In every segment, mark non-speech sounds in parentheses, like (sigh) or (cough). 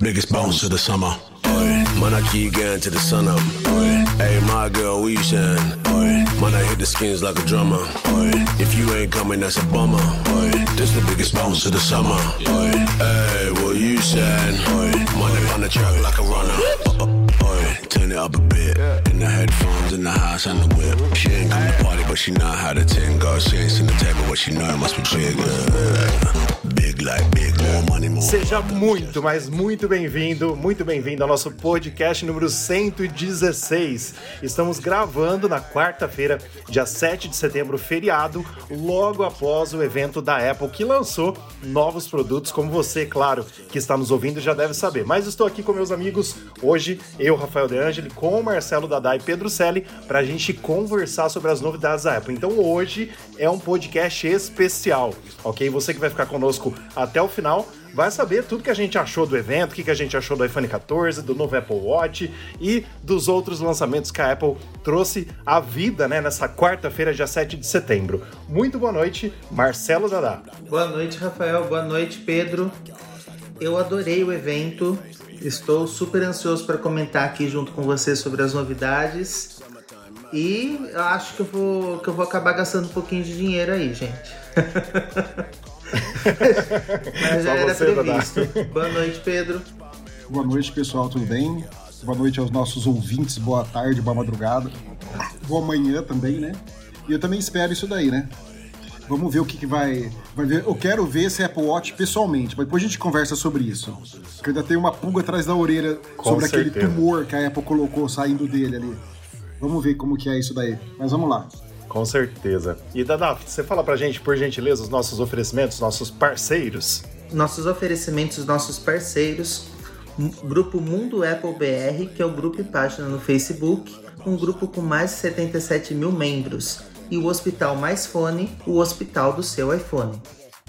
Biggest bounce of the summer. Oi. Man, I keep getting to the sun up. Hey, my girl, we shine. Oi. Man, I hit the skins like a drummer. Oi. If you ain't coming, that's a bummer. Oi. This the biggest bounce of the summer. Oi. Hey, well, you shine. Oi. Man, on the track like a runner. Turn it up a bit. In the headphones, in the house, and the whip. She ain't come to party, but she know how to tingle. She ain't seen the table, but she know it must be. Big like big, more money, more Seja muito, mas muito bem-vindo, muito bem-vindo ao nosso podcast número 116. Estamos gravando na quarta-feira, dia 7 de setembro, feriado, logo após o evento da Apple que lançou novos produtos, como você, claro, que está nos ouvindo já deve saber. Mas estou aqui com meus amigos hoje, eu, Rafael De Angeli, com o Marcelo Dadá e Pedro Selli, para a gente conversar sobre as novidades da Apple. Então hoje é um podcast especial, ok? Você que vai ficar conosco até o final vai saber tudo que a gente achou do evento, o que, que a gente achou do iPhone 14, do novo Apple Watch e dos outros lançamentos que a Apple trouxe à vida né, nessa quarta-feira, dia 7 de setembro. Muito boa noite, Marcelo Dadá. Boa noite, Rafael. Boa noite, Pedro. Eu adorei o evento. Estou super ansioso para comentar aqui junto com você sobre as novidades. E eu acho que eu vou, que eu vou acabar gastando um pouquinho de dinheiro aí, gente. (laughs) Mas já era previsto. Boa noite, Pedro. Boa noite, pessoal, tudo bem? Boa noite aos nossos ouvintes, boa tarde, boa madrugada. Boa manhã também, né? E eu também espero isso daí, né? Vamos ver o que, que vai, vai ver. Eu quero ver esse Apple Watch pessoalmente, mas depois a gente conversa sobre isso. Porque ainda tem uma pulga atrás da orelha Com sobre certeza. aquele tumor que a Apple colocou saindo dele ali. Vamos ver como que é isso daí. Mas vamos lá. Com certeza. E Dadá, você fala pra gente, por gentileza, os nossos oferecimentos, nossos parceiros. Nossos oferecimentos, nossos parceiros. Grupo Mundo Apple BR, que é o grupo e página no Facebook, um grupo com mais de 77 mil membros. E o Hospital Mais Fone, o hospital do seu iPhone.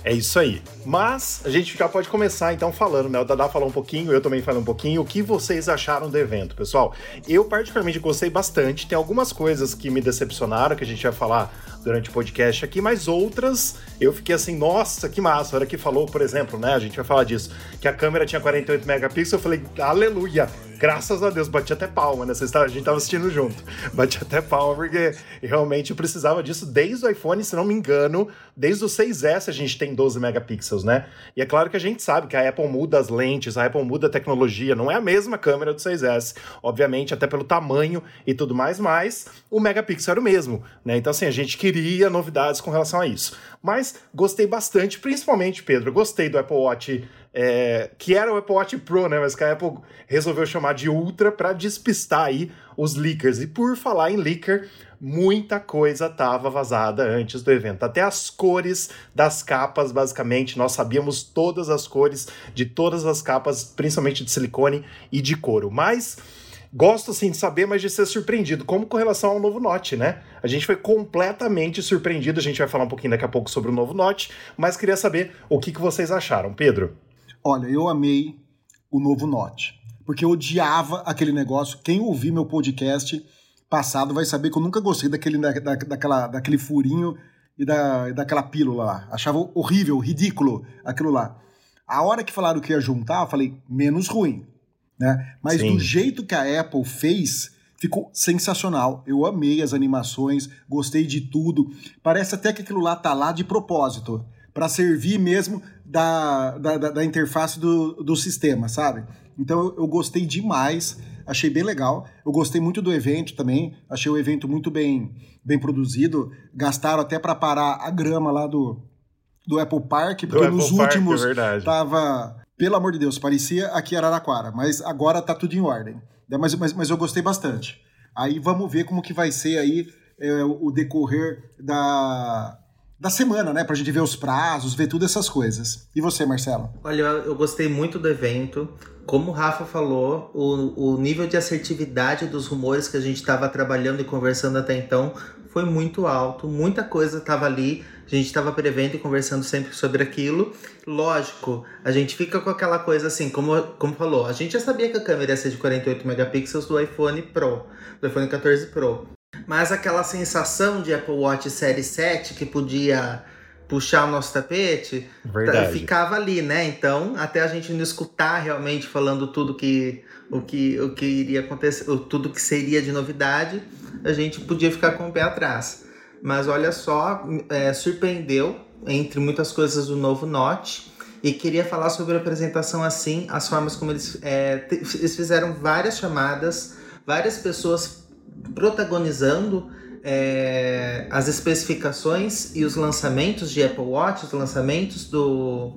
É isso aí. Mas a gente já pode começar então falando, né? O Dadá falou um pouquinho, eu também falei um pouquinho. O que vocês acharam do evento, pessoal? Eu particularmente gostei bastante. Tem algumas coisas que me decepcionaram, que a gente vai falar durante o podcast aqui, mas outras eu fiquei assim, nossa, que massa. A hora que falou, por exemplo, né? A gente vai falar disso, que a câmera tinha 48 megapixels, eu falei, aleluia! Graças a Deus, bati até palma, né? Vocês a gente tava assistindo junto. (laughs) Bati até palma, porque realmente eu precisava disso desde o iPhone, se não me engano, desde o 6S a gente tem 12 megapixels, né? E é claro que a gente sabe que a Apple muda as lentes, a Apple muda a tecnologia, não é a mesma câmera do 6S, obviamente, até pelo tamanho e tudo mais, mas o megapixel era o mesmo, né? Então, assim, a gente queria novidades com relação a isso. Mas gostei bastante, principalmente, Pedro, gostei do Apple Watch é, que era o Apple Watch Pro, né? Mas que a Apple resolveu chamar de Ultra para despistar aí os leakers. E por falar em leaker, muita coisa tava vazada antes do evento. Até as cores das capas, basicamente, nós sabíamos todas as cores de todas as capas, principalmente de silicone e de couro. Mas gosto sim de saber, mas de ser surpreendido, como com relação ao novo Note, né? A gente foi completamente surpreendido. A gente vai falar um pouquinho daqui a pouco sobre o novo Note, mas queria saber o que, que vocês acharam, Pedro. Olha, eu amei o novo Note. Porque eu odiava aquele negócio. Quem ouvir meu podcast passado vai saber que eu nunca gostei daquele, da, da- daquela, daquele furinho e, da, daquela pílula lá. Achava horrível, ridículo aquilo lá. A hora que falaram que ia juntar, eu falei, menos ruim. Né? Mas Sim. do jeito que a Apple fez, ficou sensacional. Eu amei as animações, gostei de tudo. Parece até que aquilo lá tá lá de propósito, para servir mesmo da, da, da- interface do, do sistema, sabe? Então eu, gostei demais, achei bem legal. Eu gostei muito do evento também, achei o evento muito bem, bem produzido. Gastaram até para parar a grama lá do, do Apple Park, porque Apple nos Park, últimos é tava, pelo amor de Deus, parecia aqui Araraquara, mas agora tá tudo em ordem. Mas, mas, mas eu gostei bastante. Aí vamos ver como que vai ser aí é, o decorrer da, da semana, né? Pra gente ver os prazos, ver todas essas coisas. E você, Marcelo? Olha, eu eu gostei muito do evento. Como o Rafa falou, o, o nível de assertividade dos rumores que a gente estava trabalhando e conversando até então foi muito alto. Muita coisa estava ali. A gente estava prevendo e conversando sempre sobre aquilo. Lógico, a gente fica com aquela coisa assim, como, como falou, a gente já sabia que a câmera ia ser de 48 megapixels do iPhone Pro, do iPhone 14 Pro. Mas aquela sensação de Apple Watch Série 7 que podia puxar o nosso tapete, tá, ficava ali, né? Então, até a gente não escutar realmente falando tudo que o que, o que iria acontecer, tudo que seria de novidade, a gente podia ficar com o pé atrás. Mas olha só, é, surpreendeu entre muitas coisas do novo Note e queria falar sobre a apresentação assim, as formas como eles, é, eles fizeram várias chamadas, várias pessoas protagonizando é, as especificações e os lançamentos de Apple Watch, os lançamentos do,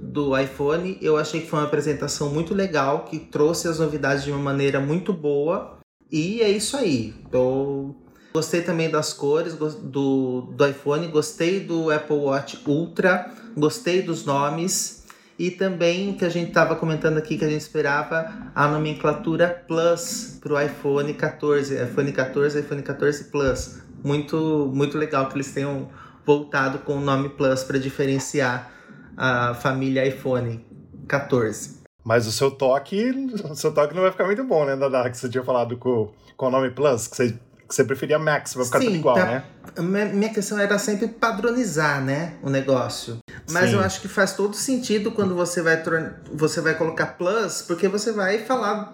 do iPhone. Eu achei que foi uma apresentação muito legal, que trouxe as novidades de uma maneira muito boa. E é isso aí. Eu gostei também das cores do, do iPhone, gostei do Apple Watch Ultra, gostei dos nomes. E também que a gente estava comentando aqui, que a gente esperava a nomenclatura Plus para o iPhone 14, iPhone 14, iPhone 14 Plus. Muito, muito legal que eles tenham voltado com o nome Plus para diferenciar a família iPhone 14. Mas o seu toque, (laughs) o seu toque não vai ficar muito bom, né, Dada? Que você tinha falado com, com o nome Plus, que você, que você preferia Max, vai ficar Sim, tudo igual, tá, né? Minha questão era sempre padronizar, né, o negócio. Mas Sim. eu acho que faz todo sentido quando você vai, você vai colocar plus, porque você vai falar.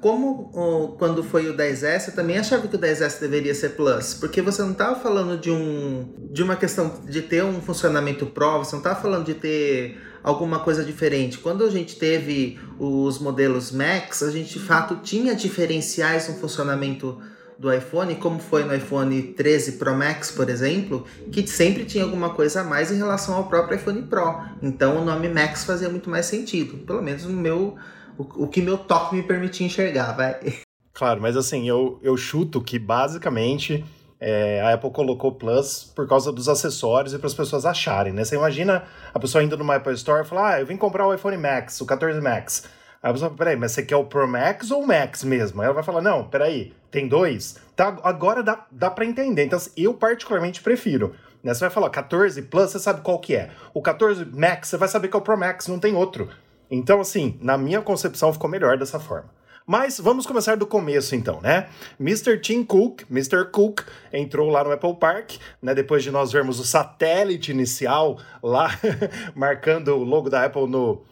Como o, quando foi o 10S, eu também achava que o 10S deveria ser plus, porque você não estava falando de, um, de uma questão de ter um funcionamento Pro, você não estava falando de ter alguma coisa diferente. Quando a gente teve os modelos Max, a gente de fato tinha diferenciais no funcionamento do iPhone, como foi no iPhone 13 Pro Max, por exemplo, que sempre tinha alguma coisa a mais em relação ao próprio iPhone Pro. Então o nome Max fazia muito mais sentido, pelo menos no meu o, o que meu toque me permitia enxergar, vai. (laughs) Claro, mas assim, eu, eu chuto que basicamente é, a Apple colocou Plus por causa dos acessórios e para as pessoas acharem, né? Você imagina a pessoa indo numa Apple Store e falar, ah, eu vim comprar o iPhone Max, o 14 Max. Aí a pessoa peraí, mas você quer o Pro Max ou o Max mesmo? Aí ela vai falar, não, peraí, tem dois? Tá, agora dá, dá para entender. Então, assim, eu particularmente prefiro. Né? Você vai falar 14 Plus, você sabe qual que é. O 14 Max, você vai saber que é o Pro Max, não tem outro. Então, assim, na minha concepção ficou melhor dessa forma. Mas vamos começar do começo então, né? Mr. Tim Cook, Mr. Cook, entrou lá no Apple Park, né? Depois de nós vermos o satélite inicial lá (laughs) marcando o logo da Apple no,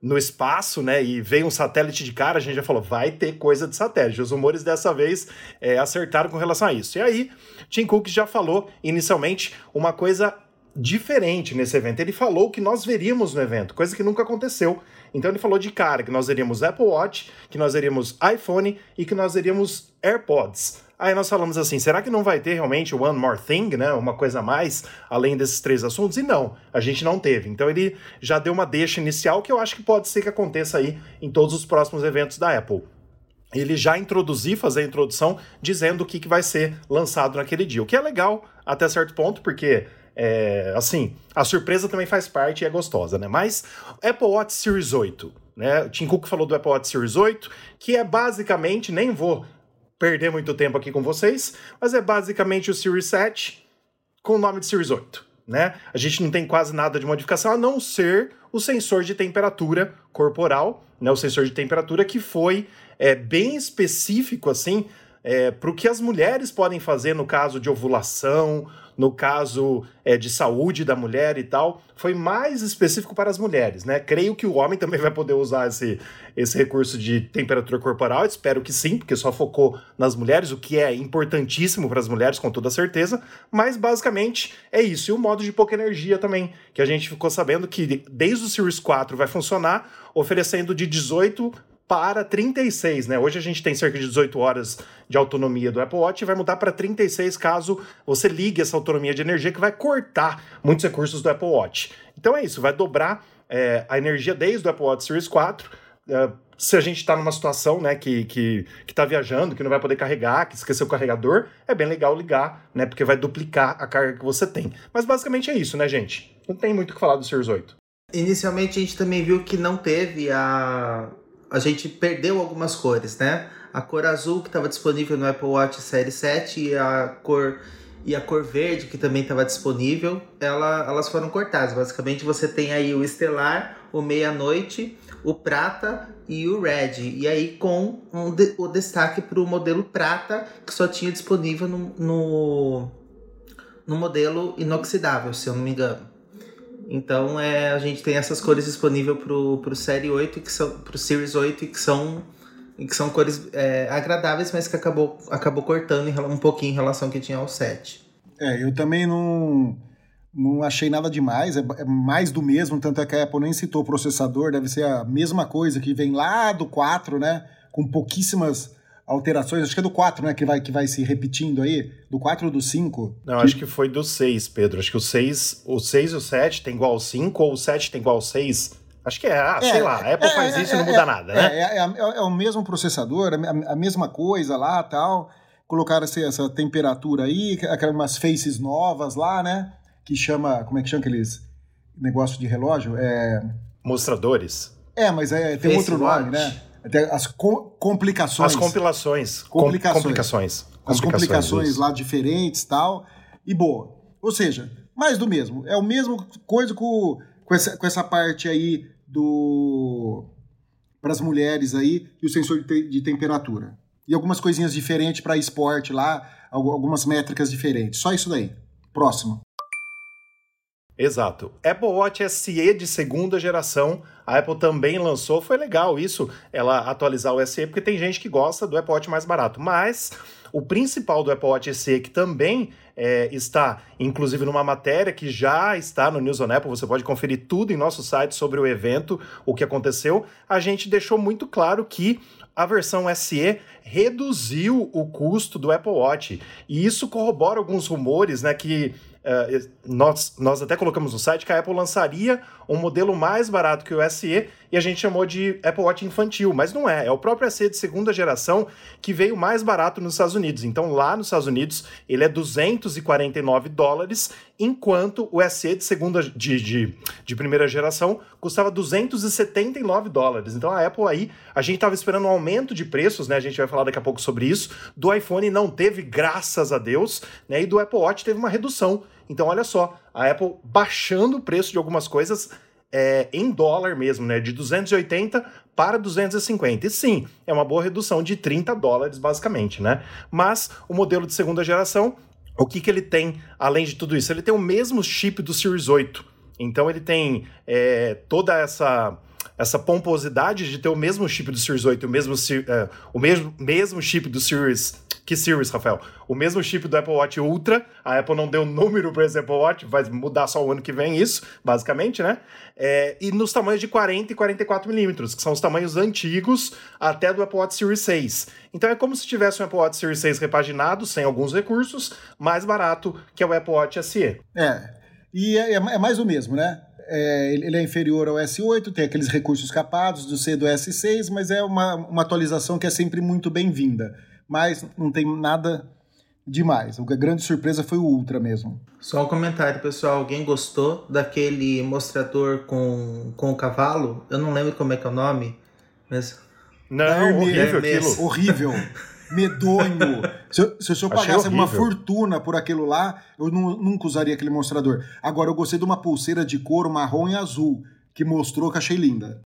no espaço, né? E veio um satélite de cara, a gente já falou, vai ter coisa de satélite. Os rumores dessa vez é, acertaram com relação a isso. E aí, Tim Cook já falou inicialmente uma coisa diferente nesse evento. Ele falou que nós veríamos no evento, coisa que nunca aconteceu. Então ele falou de cara que nós veríamos Apple Watch, que nós veríamos iPhone e que nós veríamos AirPods. Aí nós falamos assim, será que não vai ter realmente One More Thing, né? Uma coisa a mais, além desses três assuntos? E não, a gente não teve. Então ele já deu uma deixa inicial que eu acho que pode ser que aconteça aí em todos os próximos eventos da Apple. Ele já introduziu, fazer a introdução, dizendo o que, que vai ser lançado naquele dia. O que é legal até certo ponto, porque é, assim, a surpresa também faz parte e é gostosa, né? Mas Apple Watch Series 8, né? O Tim Cook falou do Apple Watch Series 8, que é basicamente, nem vou perder muito tempo aqui com vocês, mas é basicamente o Series 7 com o nome de Series 8, né? A gente não tem quase nada de modificação, a não ser o sensor de temperatura corporal, né? O sensor de temperatura que foi é, bem específico, assim, é, para o que as mulheres podem fazer no caso de ovulação, no caso é, de saúde da mulher e tal, foi mais específico para as mulheres, né? Creio que o homem (laughs) também vai poder usar esse, esse recurso de temperatura corporal, espero que sim, porque só focou nas mulheres, o que é importantíssimo para as mulheres, com toda certeza, mas basicamente é isso. E o modo de pouca energia também, que a gente ficou sabendo que desde o Series 4 vai funcionar, oferecendo de 18 para 36, né? Hoje a gente tem cerca de 18 horas de autonomia do Apple Watch e vai mudar para 36 caso você ligue essa autonomia de energia que vai cortar muitos recursos do Apple Watch. Então é isso, vai dobrar é, a energia desde o Apple Watch Series 4. É, se a gente está numa situação né, que, que, que tá viajando, que não vai poder carregar, que esqueceu o carregador, é bem legal ligar, né? Porque vai duplicar a carga que você tem. Mas basicamente é isso, né, gente? Não tem muito o que falar do Series 8. Inicialmente a gente também viu que não teve a a gente perdeu algumas cores, né? A cor azul que estava disponível no Apple Watch Série 7 e a cor e a cor verde que também estava disponível, ela, elas foram cortadas. Basicamente você tem aí o estelar, o meia-noite, o prata e o red. E aí com um de, o destaque para o modelo prata que só tinha disponível no, no, no modelo inoxidável, se eu não me engano. Então é, a gente tem essas cores disponíveis pro, pro Série 8 que são pro Series 8 que são que são cores é, agradáveis, mas que acabou, acabou cortando um pouquinho em relação ao que tinha ao 7. É, eu também não, não achei nada demais, é, é, mais do mesmo, tanto é que a Apple nem citou o processador, deve ser a mesma coisa que vem lá do 4, né? Com pouquíssimas alterações, acho que é do 4, né, que vai, que vai se repetindo aí, do 4 ou do 5? Não, que... acho que foi do 6, Pedro, acho que o 6, o 6 e o 7 tem igual ao 5, ou o 7 tem igual ao 6, Acho que é, ah, é, sei lá, a Apple é, faz isso e não é, muda é, nada, né? É, é, o mesmo processador, a, a mesma coisa lá tal. Colocaram essa, essa temperatura aí, aquelas faces novas lá, né? Que chama. Como é que chama aqueles negócio de relógio? É... Mostradores. É, mas é, tem Face outro watch. nome, né? As co complicações. As compilações. Complicações. complicações. As complicações lá diferentes tal. E boa. Ou seja, mais do mesmo. É o mesmo coisa com, com, essa, com essa parte aí do para as mulheres aí e o sensor de, te, de temperatura. E algumas coisinhas diferentes para esporte lá, algumas métricas diferentes. Só isso daí. Próximo. Exato. Apple Watch SE de segunda geração, a Apple também lançou, foi legal isso, ela atualizar o SE, porque tem gente que gosta do Apple Watch mais barato, mas o principal do Apple Watch SE, que também é, está, inclusive, numa matéria que já está no News on Apple, você pode conferir tudo em nosso site sobre o evento, o que aconteceu. A gente deixou muito claro que a versão SE reduziu o custo do Apple Watch. E isso corrobora alguns rumores, né, que uh, nós, nós até colocamos no site que a Apple lançaria um modelo mais barato que o SE e a gente chamou de Apple Watch infantil, mas não é, é o próprio SE de segunda geração que veio mais barato nos Estados Unidos. Então lá nos Estados Unidos ele é 249 dólares, enquanto o SE de segunda de, de, de primeira geração custava 279 dólares. Então a Apple aí, a gente estava esperando um aumento de preços, né? A gente vai falar daqui a pouco sobre isso. Do iPhone não teve, graças a Deus, né? E do Apple Watch teve uma redução. Então olha só, a Apple baixando o preço de algumas coisas é, em dólar mesmo, né? De 280 para 250. E sim, é uma boa redução de 30 dólares, basicamente, né? Mas o modelo de segunda geração, o que, que ele tem além de tudo isso? Ele tem o mesmo chip do Series 8. Então ele tem é, toda essa essa pomposidade de ter o mesmo chip do Series 8, o mesmo, uh, o mesmo, mesmo chip do Series. Que Series, Rafael? O mesmo chip do Apple Watch Ultra. A Apple não deu número para esse Apple Watch, vai mudar só o ano que vem isso, basicamente, né? É, e nos tamanhos de 40 e 44 milímetros, que são os tamanhos antigos até do Apple Watch Series 6. Então é como se tivesse um Apple Watch Series 6 repaginado, sem alguns recursos, mais barato que é o Apple Watch SE. É, e é, é mais o mesmo, né? é, ele é inferior ao S8, tem aqueles recursos capados do C do S6, mas é uma, uma atualização que é sempre muito bem-vinda. Mas não tem nada demais. A grande surpresa foi o Ultra mesmo. Só um comentário, pessoal. Alguém gostou daquele mostrador com, com o cavalo? Eu não lembro como é que é o nome, mas... Não, é horrível aquilo. Horrível. medonho. Se eu, se eu pagasse uma fortuna por aquilo lá, eu não, nunca usaria aquele mostrador. Agora, eu gostei de uma pulseira de couro marrom e azul, que mostrou que achei linda.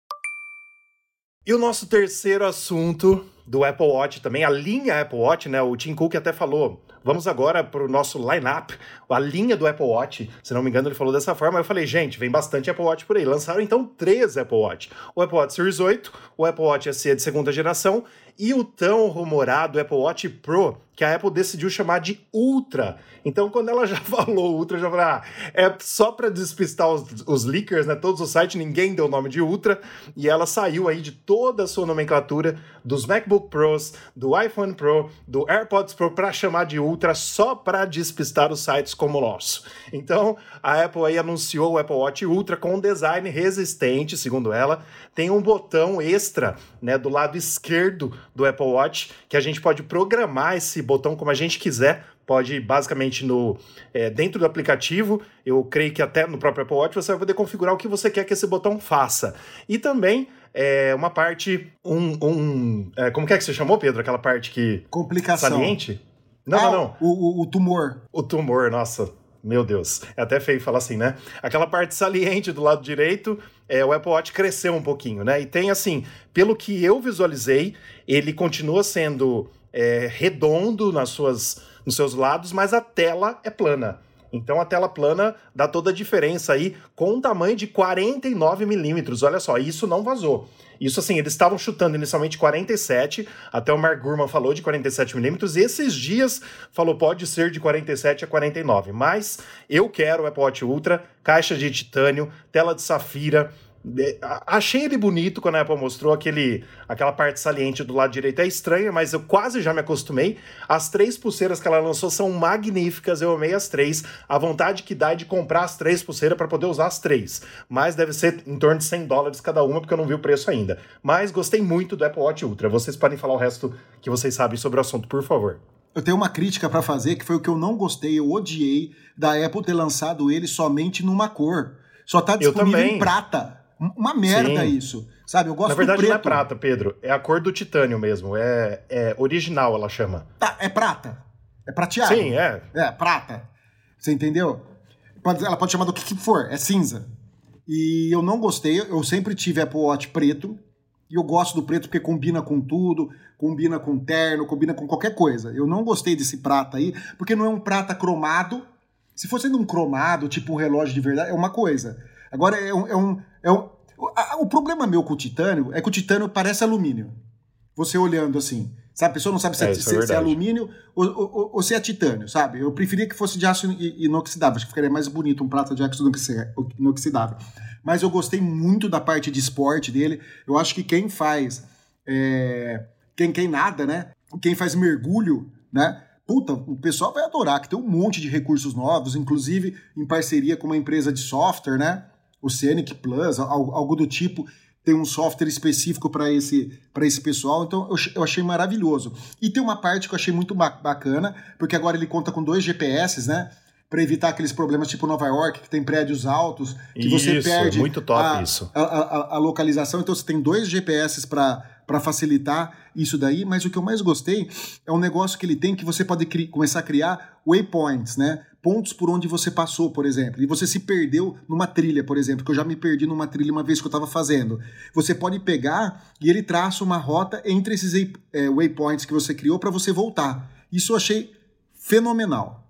E o nosso terceiro assunto do Apple Watch também, a linha Apple Watch, né? O Tim Cook até falou. Vamos agora para o nosso line-up, a linha do Apple Watch. Se não me engano, ele falou dessa forma. Eu falei, gente, vem bastante Apple Watch por aí. Lançaram então três Apple Watch: o Apple Watch Series 8, o Apple Watch SE de segunda geração e o tão rumorado Apple Watch Pro, que a Apple decidiu chamar de Ultra. Então, quando ela (laughs) já falou Ultra, já falei, ah, é só para despistar os, os, leakers, né? Todos os sites, ninguém deu o nome de Ultra. E ela saiu aí de toda a sua nomenclatura dos MacBook Pros, do iPhone Pro, do AirPods Pro para chamar de Ultra só para despistar os sites como o nosso. Então, a Apple aí anunciou o Apple Watch Ultra com um design resistente, segundo ela. Tem um botão extra, né, do lado esquerdo do Apple Watch, que a gente pode programar esse botão como a gente quiser. Pode basicamente no é, dentro do aplicativo, eu creio que até no próprio Apple Watch você vai poder configurar o que você quer que esse botão faça. E também é, uma parte, um, um é, como que é que você chamou, Pedro? Aquela parte que complicação saliente? Não, ah, não, não. O, o, o tumor. O tumor, nossa. Meu Deus, é até feio falar assim, né? Aquela parte saliente do lado direito, é, o Apple Watch cresceu um pouquinho, né? E tem assim, pelo que eu visualizei, ele continua sendo é, redondo nas suas, nos seus lados, mas a tela é plana. Então a tela plana dá toda a diferença aí com um tamanho de 49 milímetros. Olha só, isso não vazou. Isso assim, eles estavam chutando inicialmente 47, até o Mark Gurman falou de 47 milímetros, e esses dias falou pode ser de 47 a 49. Mas eu quero o Apple Watch Ultra, caixa de titânio, tela de safira, achei ele bonito quando a Apple mostrou aquele, aquela parte saliente do lado direito. É estranha, mas eu quase já me acostumei. As três pulseiras que ela lançou são magníficas, eu amei as três. A vontade que dá é de comprar as três pulseiras para poder usar as três. Mas deve ser em torno de 100 dólares cada uma, porque eu não vi o preço ainda. Mas gostei muito do Apple Watch Ultra. Vocês podem falar o resto que vocês sabem sobre o assunto, por favor. Eu tenho uma crítica para fazer, que foi o que eu não gostei, eu odiei da Apple ter lançado ele somente numa cor. Só tá disponível em prata. Uma merda Sim. isso. Sabe, eu gosto Na verdade, não é prata, Pedro. É a cor do titânio mesmo. É, é original, ela chama. Tá, é prata. É prateado. Sim, é. É, prata. Você entendeu? Ela pode chamar do que for, é cinza. E eu não gostei, eu sempre tive Apple Watch preto. E eu gosto do preto porque combina com tudo, combina com terno, combina com qualquer coisa. Eu não gostei desse prata aí, porque não é um prata cromado. Se fosse um cromado, tipo um relógio de verdade, é uma coisa. Agora é um, é um, é um o problema meu com o titânio é que o titânio parece alumínio. Você olhando assim, sabe? A pessoa não sabe se é, é, se, é, se é alumínio ou, ou, ou, se é titânio, sabe? Eu preferia que fosse de aço inoxidável, acho que ficaria mais bonito um prato de aço inoxidável. Mas eu gostei muito da parte de esporte dele. Eu acho que quem faz. É, quem, quem nada, né? Quem faz mergulho, né? Puta, o pessoal vai adorar, que tem um monte de recursos novos, inclusive em parceria com uma empresa de software, né? Oceanic Plus, algo do tipo, tem um software específico para esse, esse pessoal, então eu, eu achei maravilhoso. E tem uma parte que eu achei muito bacana, porque agora ele conta com dois GPS, né? para evitar aqueles problemas tipo Nova York, que tem prédios altos, que isso, você perde muito top a, isso. A, a, a, localização. Então você tem dois GPS para facilitar isso daí, mas o que eu mais gostei é um negócio que ele tem que você pode começar a criar waypoints, né? Pontos por onde você passou, por exemplo. E você se perdeu numa trilha, por exemplo, que eu já me perdi numa trilha uma vez que eu estava fazendo. Você pode pegar e ele traça uma rota entre esses é, waypoints que você criou para você voltar. Isso eu achei fenomenal.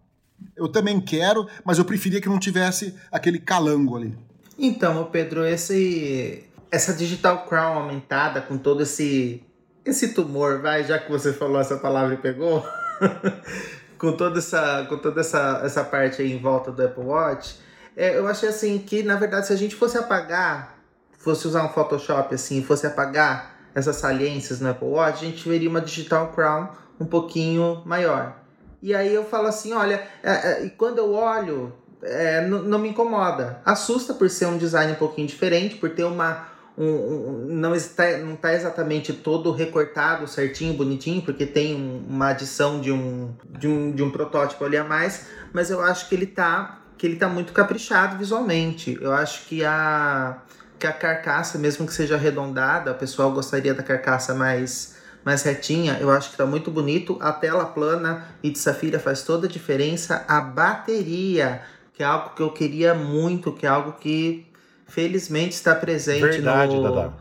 Eu também quero, mas eu preferia que não tivesse aquele calango ali. Então, Pedro, esse essa digital crown aumentada com todo esse esse tumor, vai, já que você falou essa palavra e pegou, (laughs) com toda essa com toda essa essa parte aí em volta do Apple Watch, é, eu achei assim que na verdade se a gente fosse apagar, fosse usar um Photoshop assim, fosse apagar essas saliências no Apple Watch, a gente veria uma digital crown um pouquinho maior. E aí eu falo assim, olha, é, é, e quando eu olho, é, não me incomoda. Assusta por ser um design um pouquinho diferente, por ter uma. Um, não está não está exatamente todo recortado certinho, bonitinho, porque tem um, uma adição de um, de, um, de um protótipo ali a mais, mas eu acho que ele tá que ele tá muito caprichado visualmente. Eu acho que a que a carcaça, mesmo que seja arredondada, o pessoal gostaria da carcaça mais mais retinha, eu acho que tá muito bonito. A tela plana e de safira faz toda a diferença. A bateria, que é algo que eu queria muito, que é algo que felizmente está presente Verdade, no, Dada.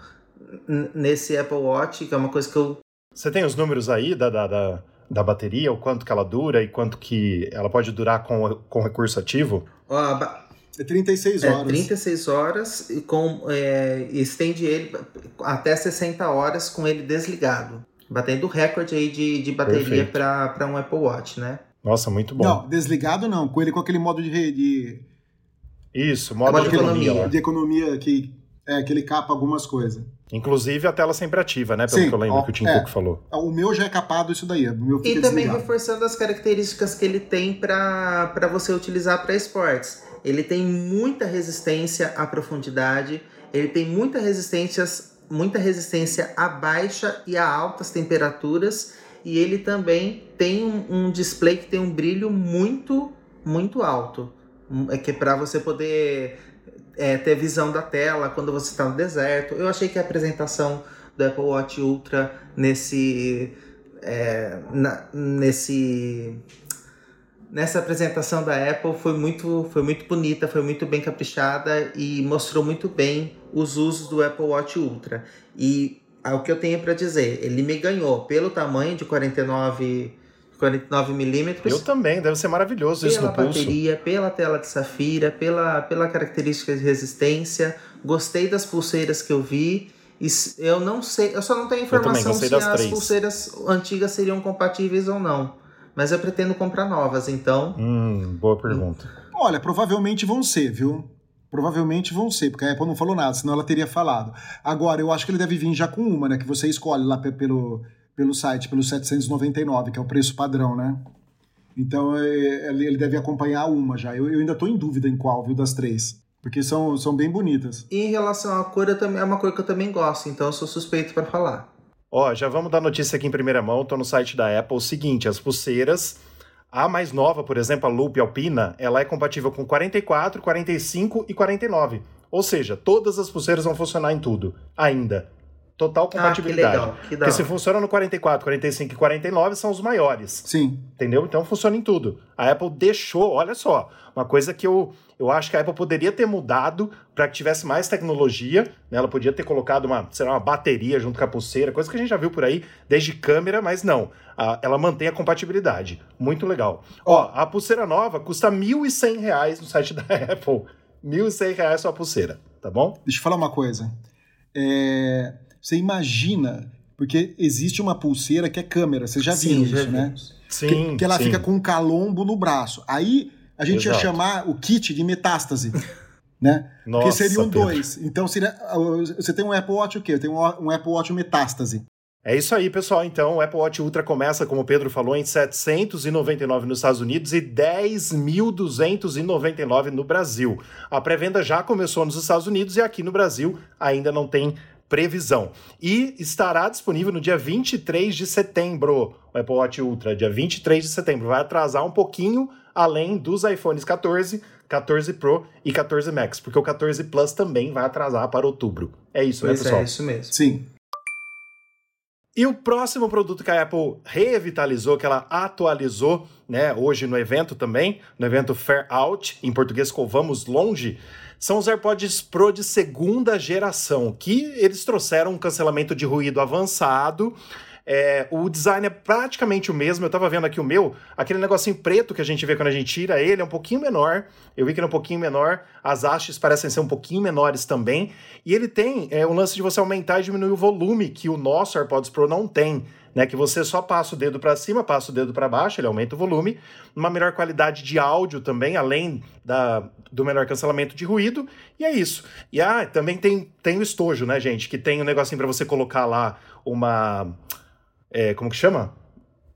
nesse Apple Watch, que é uma coisa que eu. Você tem os números aí da, da, da, da bateria, o quanto que ela dura e quanto que ela pode durar com, com recurso ativo? Ó, a, é 36 horas. É 36 horas e com, é, estende ele até 60 horas com ele desligado batendo recorde aí de, de bateria para um Apple Watch, né? Nossa, muito bom. Não, desligado não, com ele com aquele modo de. de... Isso, modo, de, de economia. economia de economia que, é, que ele capa algumas coisas. Inclusive a tela sempre ativa, né? Pelo Sim, que eu lembro ó, que o Tim é, Cook falou. O meu já é capado isso daí. O meu e também desligado. reforçando as características que ele tem para você utilizar para esportes. Ele tem muita resistência à profundidade, ele tem muita resistências muita resistência a baixa e a altas temperaturas e ele também tem um, um display que tem um brilho muito muito alto é que é para você poder é, ter visão da tela quando você está no deserto eu achei que a apresentação do Apple Watch Ultra nesse é, na, nesse nessa apresentação da Apple foi muito, foi muito bonita, foi muito bem caprichada e mostrou muito bem os usos do Apple Watch Ultra. E o que eu tenho para dizer, ele me ganhou pelo tamanho de 49 49mm. Eu também, deve ser maravilhoso isso pela no pulso. bateria, pela tela de safira, pela, pela característica de resistência. Gostei das pulseiras que eu vi. E Eu não sei, eu só não tenho informação se as três. pulseiras antigas seriam compatíveis ou não. Mas eu pretendo comprar novas, então. Hum, boa pergunta. Olha, provavelmente vão ser, viu? Provavelmente vão ser, porque a Apple não falou nada, senão ela teria falado. Agora, eu acho que ele deve vir já com uma, né? Que você escolhe lá pe- pelo, pelo site, pelo 799, que é o preço padrão, né? Então, é, ele deve acompanhar uma já. Eu, eu ainda tô em dúvida em qual, viu, das três. Porque são, são bem bonitas. E em relação à cor, também, é uma cor que eu também gosto, então eu sou suspeito para falar. Ó, já vamos dar notícia aqui em primeira mão, tô no site da Apple. O seguinte, as pulseiras, a mais nova, por exemplo, a Loop Alpina, ela é compatível com 44, 45 e 49. Ou seja, todas as pulseiras vão funcionar em tudo, ainda. Total Ah, que compatibilidade. legal, que Porque se funciona no 44, 45 e 49 são os maiores. Sim. Entendeu? Então funciona em tudo. A Apple deixou, olha só, uma coisa que eu, eu acho que a Apple poderia ter mudado para que tivesse mais tecnologia. Né? Ela podia ter colocado uma, sei lá, uma bateria junto com a pulseira, coisa que a gente já viu por aí, desde câmera, mas não. A- ela mantém a compatibilidade. Muito legal. Ó, a pulseira nova custa 1.100 reais no site (laughs) da Apple. 1.100 reais só a pulseira, tá bom? Deixa eu falar uma coisa. É, você imagina, porque existe uma pulseira que é câmera, você já Sim, viu isso, né? vimos. que, que ela fica com um calombo no braço. Aí a gente Exato. ia chamar o kit de metástase, né? Nossa, Porque seriam Pedro. dois. Então seria, você tem um Apple Watch o quê? Eu tenho um Apple Watch metástase. É isso aí, pessoal. Então, o Apple Watch Ultra começa, como o Pedro falou, em 799 nos Estados Unidos e 10.299 no Brasil. A pré-venda já começou nos Estados Unidos e aqui no Brasil ainda não tem previsão. E estará disponível no dia 23 de setembro, o Apple Watch Ultra, dia 23 de setembro. Vai atrasar um pouquinho além dos iPhones 14, 14 Pro e 14 Max, porque o 14 Plus também vai atrasar para outubro. É isso, né, Pois pessoal? é, isso mesmo. Sim. E o próximo produto que a Apple revitalizou, que ela atualizou, né, hoje no evento também, no evento Fair Out, em português ficou Vamos Longe, são os AirPods Pro de segunda geração, que eles trouxeram um cancelamento de ruído avançado. É, o design é praticamente o mesmo. Eu tava vendo aqui o meu, aquele negocinho preto que a gente vê quando a gente tira ele é um pouquinho menor. Eu vi que ele é um pouquinho menor. As hastes parecem ser um pouquinho menores também. E ele tem é, um lance de você aumentar e diminuir o volume que o nosso AirPods Pro não tem. Né, que você só passa o dedo para cima, passa o dedo para baixo, ele aumenta o volume, uma melhor qualidade de áudio também, além da, do menor cancelamento de ruído, e é isso. E ah, também tem, tem o estojo, né, gente? Que tem um negocinho para você colocar lá uma. é, como que chama?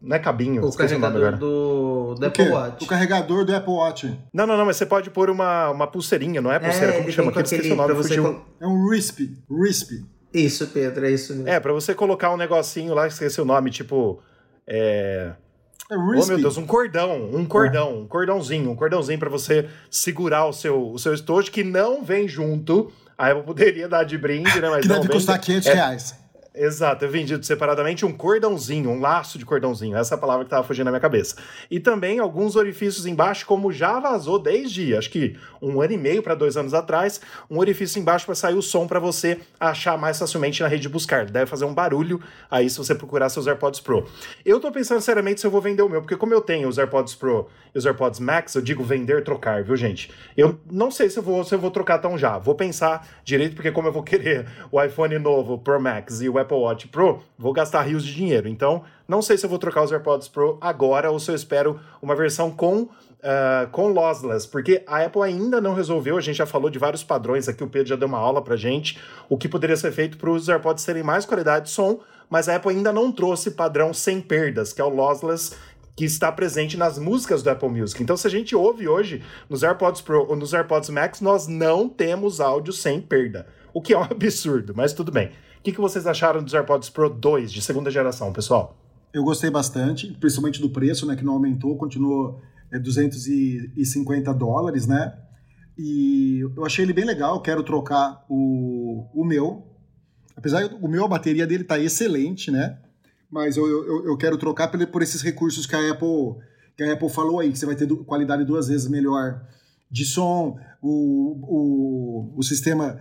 Não é cabinho, O o carregador agora. do, do O? Apple Watch. O carregador do Apple Watch. Não, não, não, mas você pode pôr uma, uma pulseirinha, não é pulseira? como ele que chama? Aquele esqueci o nome, você fugiu. É um RISP. RISP. Isso, Pedro, é isso mesmo. É, pra você colocar um negocinho lá, esqueci o nome, tipo. É... É Oh, meu Deus, um cordão, um cordão, um cordãozinho, um cordãozinho pra você segurar o seu, o seu estojo que não vem junto. Aí eu poderia dar de brinde, né? Mas que não deve vem. custar 500 É, reais. Exato, é vendido separadamente um cordãozinho, um laço de cordãozinho. Essa é a palavra que estava fugindo na minha cabeça. E também alguns orifícios embaixo, como já vazou desde, acho que um ano e meio para dois anos atrás, um orifício embaixo para sair o som para você achar mais facilmente na rede de buscar. Deve fazer um barulho aí se você procurar seus AirPods Pro. Eu tô pensando seriamente se eu vou vender o meu, porque como eu tenho os AirPods Pro e os AirPods Max, eu digo vender, trocar, viu, gente? Eu não sei se eu vou, se eu vou trocar tão já. Vou pensar direito, porque como eu vou (laughs) querer o iPhone novo, Pro Max e o Apple Watch Pro, vou gastar rios de dinheiro. Então, não sei se eu vou trocar os AirPods Pro agora ou se eu espero uma versão com ah, com lossless, porque a Apple ainda não resolveu, a gente já falou de vários padrões aqui, o Pedro já deu uma aula pra gente, o que poderia ser feito para os AirPods terem mais qualidade de som, mas a Apple ainda não trouxe padrão sem perdas, que é o lossless que está presente nas músicas do Apple Music. Então, se a gente ouve hoje nos AirPods Pro ou nos AirPods Max, nós não temos áudio sem perda, o que é um (laughs) absurdo, mas tudo bem. O que, que vocês acharam dos AirPods Pro 2 de segunda geração, pessoal? Eu gostei bastante, principalmente do preço, né? Que não aumentou, continuou é, 250 dólares, né? E eu achei ele bem legal, quero trocar o, o meu. Apesar do meu, a bateria dele tá excelente, né? Mas eu, eu, eu quero trocar por, por esses recursos que a Apple que a Apple falou aí, que você vai ter qualidade duas vezes melhor de som, o, o, o sistema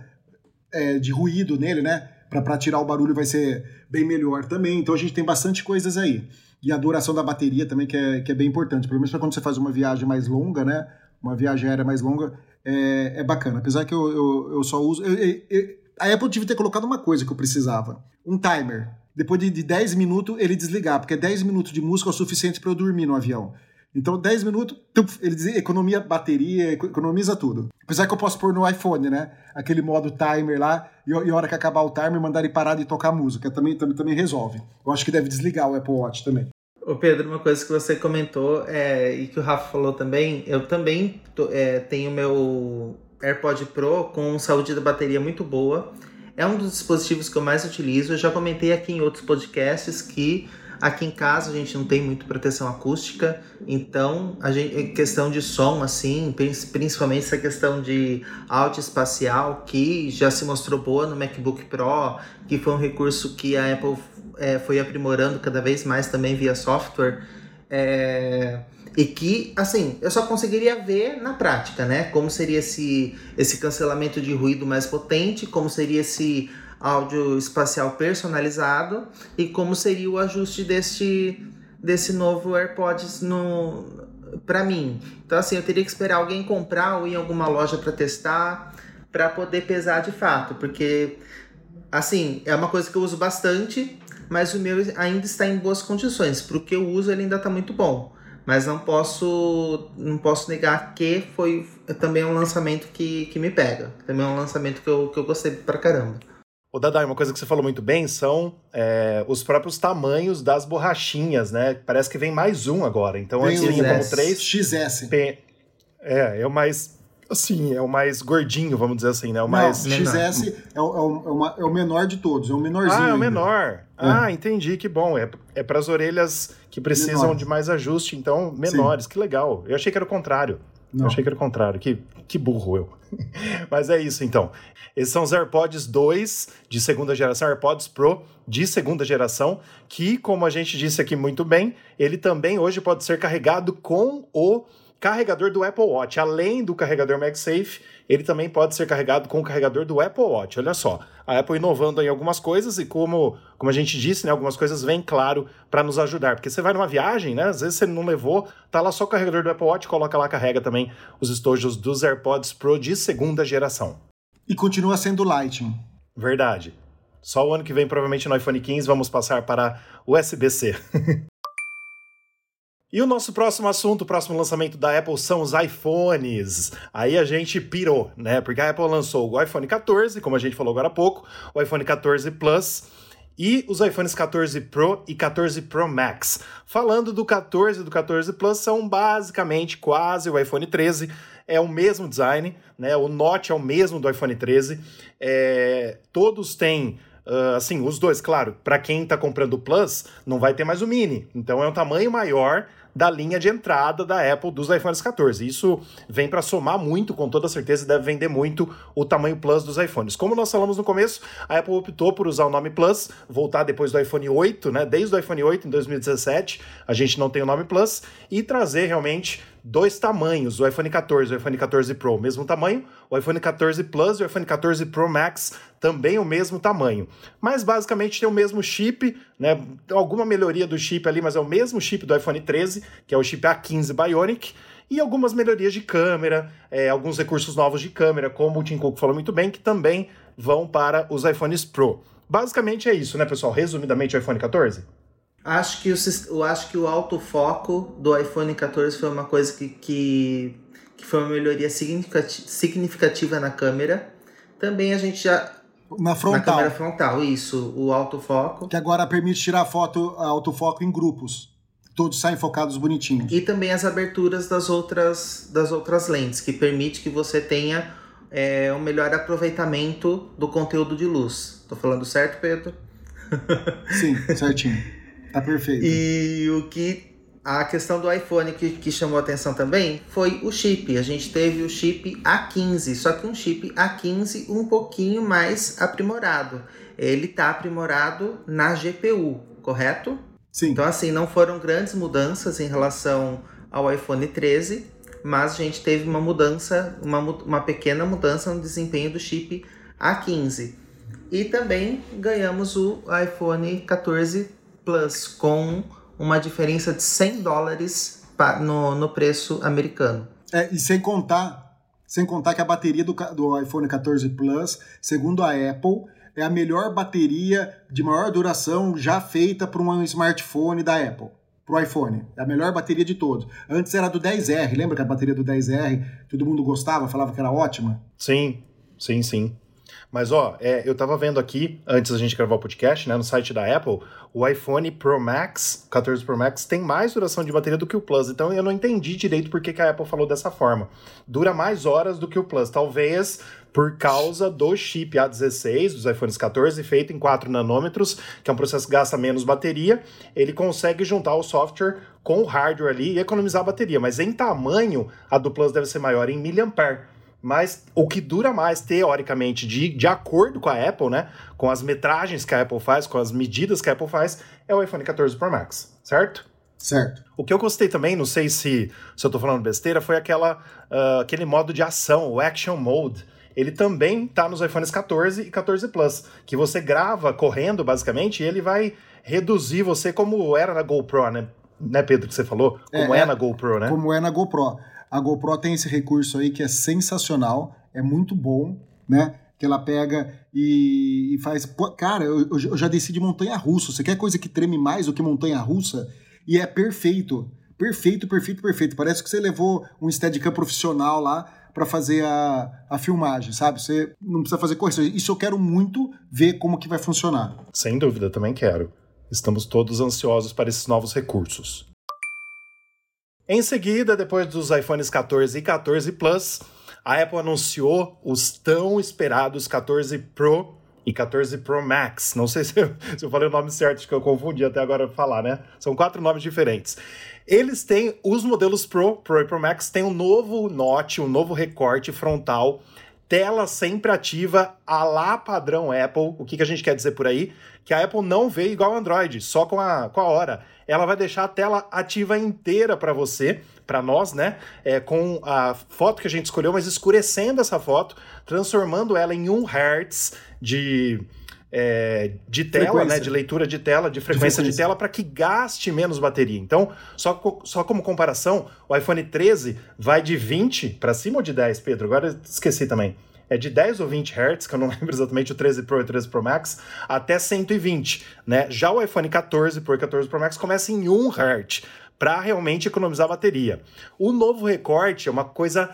é, de ruído nele, né? Para tirar o barulho vai ser bem melhor também. Então a gente tem bastante coisas aí. E a duração da bateria também, que é, que é bem importante. Pelo menos para quando você faz uma viagem mais longa, né? Uma viagem aérea mais longa, é, é bacana. Apesar que eu, eu, eu só uso. Eu, eu, a Apple devia ter colocado uma coisa que eu precisava: um timer. Depois de, de 10 minutos, ele desligar, porque 10 minutos de música é o suficiente para eu dormir no avião. Então, 10 minutos, ele diz, economia bateria, economiza tudo. Apesar que eu posso pôr no iPhone, né? Aquele modo timer lá, e, a hora que acabar o timer, mandar ele parar de tocar música. Também, também, também resolve. Eu acho que deve desligar o Apple Watch também. Ô Pedro, uma coisa que você comentou é, e que o Rafa falou também, eu também tô, é, tenho meu AirPod Pro com saúde da bateria muito boa. É um dos dispositivos que eu mais utilizo. Eu já comentei aqui em outros podcasts que Aqui em casa a gente não tem muito proteção acústica, então a gente, questão de som, assim, principalmente essa questão de áudio espacial, que já se mostrou boa no MacBook Pro, que foi um recurso que a Apple é, foi aprimorando cada vez mais também via software. É, e que, assim, eu só conseguiria ver na prática, né? Como seria esse, esse cancelamento de ruído mais potente, como seria esse áudio espacial personalizado e como seria o ajuste deste, desse novo AirPods no para mim. Então assim, eu teria que esperar alguém comprar ou ir em alguma loja para testar para poder pesar de fato, porque assim, é uma coisa que eu uso bastante, mas o meu ainda está em boas condições. Para o uso, ele ainda está muito bom. Mas não posso não posso negar que foi também um lançamento que, que me pega. Também é um lançamento que eu, que eu gostei pra caramba. O Dadai, uma coisa que você falou muito bem são é, os próprios tamanhos das borrachinhas, né? Parece que vem mais um agora. Então vem antes vinha como três. XS. É, é o mais. Assim, é o mais gordinho, vamos dizer assim, né? O Não, mais. XS é o, é, o, é, é o menor de todos, é o menorzinho. Ah, é o ainda. menor. Ah, entendi, que bom. É, é para as orelhas que precisam Menor. de mais ajuste, então menores. Que legal. Eu achei que era o contrário. Não. Eu achei que era o contrário. Que, que burro eu. (laughs) Mas é isso então. Esses são os AirPods 2 de segunda geração, AirPods Pro de segunda geração, que, como a gente disse aqui muito bem, ele também hoje pode ser carregado com o carregador do Apple Watch. Além do carregador MagSafe, ele também pode ser carregado com o carregador do Apple Watch. Olha só, a Apple inovando aí algumas coisas e como, como a gente disse, né, algumas coisas vêm claro para nos ajudar. Porque você vai numa viagem, né, às vezes você não levou, tá lá só o carregador do Apple Watch, coloca lá, carrega também os estojos dos AirPods Pro de segunda geração. E continua sendo Lightning. Verdade. Só o ano que vem, provavelmente no iPhone 15, vamos passar para USB-C. (laughs) E o nosso próximo assunto, o próximo lançamento da Apple são os iPhones. Aí a gente pirou, né? Porque a Apple lançou o iPhone 14, como a gente falou agora há pouco, o iPhone 14 Plus e os iPhones 14 Pro e 14 Pro Max. Falando do 14 e do 14 Plus, são basicamente quase o iPhone 13. É o mesmo design, né? O Note é o mesmo do iPhone 13. É, todos têm Uh, assim, os dois, claro, para quem está comprando o Plus, não vai ter mais o Mini. Então é um tamanho maior da linha de entrada da Apple dos iPhones 14. Isso vem para somar muito, com toda certeza, deve vender muito o tamanho Plus dos iPhones. Como nós falamos no começo, a Apple optou por usar o nome Plus, voltar depois do iPhone 8, né? Desde o iPhone 8 em 2017, a gente não tem o nome Plus, e trazer realmente dois tamanhos, o iPhone 14 e o iPhone 14 Pro, mesmo tamanho, o iPhone 14 Plus e o iPhone 14 Pro Max também o mesmo tamanho. Mas basicamente tem o mesmo chip, né? Alguma melhoria do chip ali, mas é o mesmo chip do iPhone 13, que é o chip A15 Bionic, e algumas melhorias de câmera, é, alguns recursos novos de câmera, como o Tim Cook falou muito bem, que também vão para os iPhones Pro. Basicamente é isso, né, pessoal? Resumidamente, o iPhone 14? Acho que, o, eu acho que o autofoco do iPhone 14 foi uma coisa que, que, que foi uma melhoria significati- significativa na câmera. Também a gente já. Na Na frontal. câmera frontal, isso, o autofoco. Que agora permite tirar foto autofoco em grupos. Todos saem focados bonitinhos. E também as aberturas das outras, das outras lentes, que permite que você tenha é, um melhor aproveitamento do conteúdo de luz. Tô falando certo, Pedro? Sim, certinho. (laughs) Tá perfeito. E o que a questão do iPhone que, que chamou a atenção também foi o chip. A gente teve o chip A15, só que um chip A15 um pouquinho mais aprimorado. Ele tá aprimorado na GPU, correto? Sim. Então, assim, não foram grandes mudanças em relação ao iPhone 13, mas a gente teve uma mudança, uma, uma pequena mudança no desempenho do chip A15. E também ganhamos o iPhone 14 Plus com uma diferença de 100 dólares no, no preço americano. É, e sem contar, sem contar que a bateria do, do iPhone 14 Plus, segundo a Apple, é a melhor bateria de maior duração já feita para um smartphone da Apple. Para o iPhone. É a melhor bateria de todos. Antes era do 10R, lembra que a bateria do 10R todo mundo gostava, falava que era ótima? Sim, sim, sim. Mas ó, é, eu tava vendo aqui, antes da gente gravar o podcast, né, no site da Apple, o iPhone Pro Max, 14 Pro Max, tem mais duração de bateria do que o Plus. Então eu não entendi direito por que, que a Apple falou dessa forma. Dura mais horas do que o Plus. Talvez por causa do chip A16 dos iPhones 14, feito em 4 nanômetros, que é um processo que gasta menos bateria. Ele consegue juntar o software com o hardware ali e economizar a bateria. Mas em tamanho, a do Plus deve ser maior em miliampere mas o que dura mais, teoricamente, de, de acordo com a Apple, né? Com as metragens que a Apple faz, com as medidas que a Apple faz, é o iPhone 14 Pro Max, certo? Certo. O que eu gostei também, não sei se, se eu tô falando besteira, foi aquela, uh, aquele modo de ação, o Action Mode. Ele também tá nos iPhones 14 e 14 Plus, que você grava correndo, basicamente, e ele vai reduzir você como era na GoPro, né? Né, Pedro, que você falou? Como é, é na GoPro, né? Como é na GoPro. A GoPro tem esse recurso aí que é sensacional, é muito bom, né? Que ela pega e, e faz. Pô, cara, eu, eu, já desci de montanha russa. Você quer coisa que treme mais do que montanha russa? E é perfeito. Perfeito, perfeito, perfeito. Parece que você levou um Steadicam profissional lá para fazer a, a filmagem, sabe? Você não precisa fazer correção. Isso eu quero muito ver como que vai funcionar. Sem dúvida, também quero. Estamos todos ansiosos para esses novos recursos. Em seguida, depois dos iPhones 14 e 14 Plus, a Apple anunciou os tão esperados 14 Pro e 14 Pro Max. Não sei (laughs) se eu, se eu falei o nome certo, que eu confundi até agora falar, né? São quatro nomes diferentes. Eles têm, os modelos Pro, Pro e Pro Max têm um novo notch, um novo recorte frontal, tela sempre ativa, a lá padrão Apple. O que, que a gente quer dizer por aí? Que a Apple não veio igual Android, só com a, com a hora ela vai deixar a tela ativa inteira para você, para nós, né? É, com a foto que a gente escolheu, mas escurecendo essa foto, transformando ela em 1 Hz de. É, de tela, né, frequência. né, de leitura de tela, de frequência de, de tela, para que gaste menos bateria. Então, só, só como comparação, o iPhone 13 vai de 20 para cima ou de 10, Pedro? Agora esqueci também é de 10 ou 20 Hz, que eu não (laughs) lembro exatamente o 13 Pro e o 13 Pro Max, até 120, né? Já o iPhone 14 Pro e 14 Pro Max começa em 1 Hz, para realmente economizar bateria. O novo recorte é uma coisa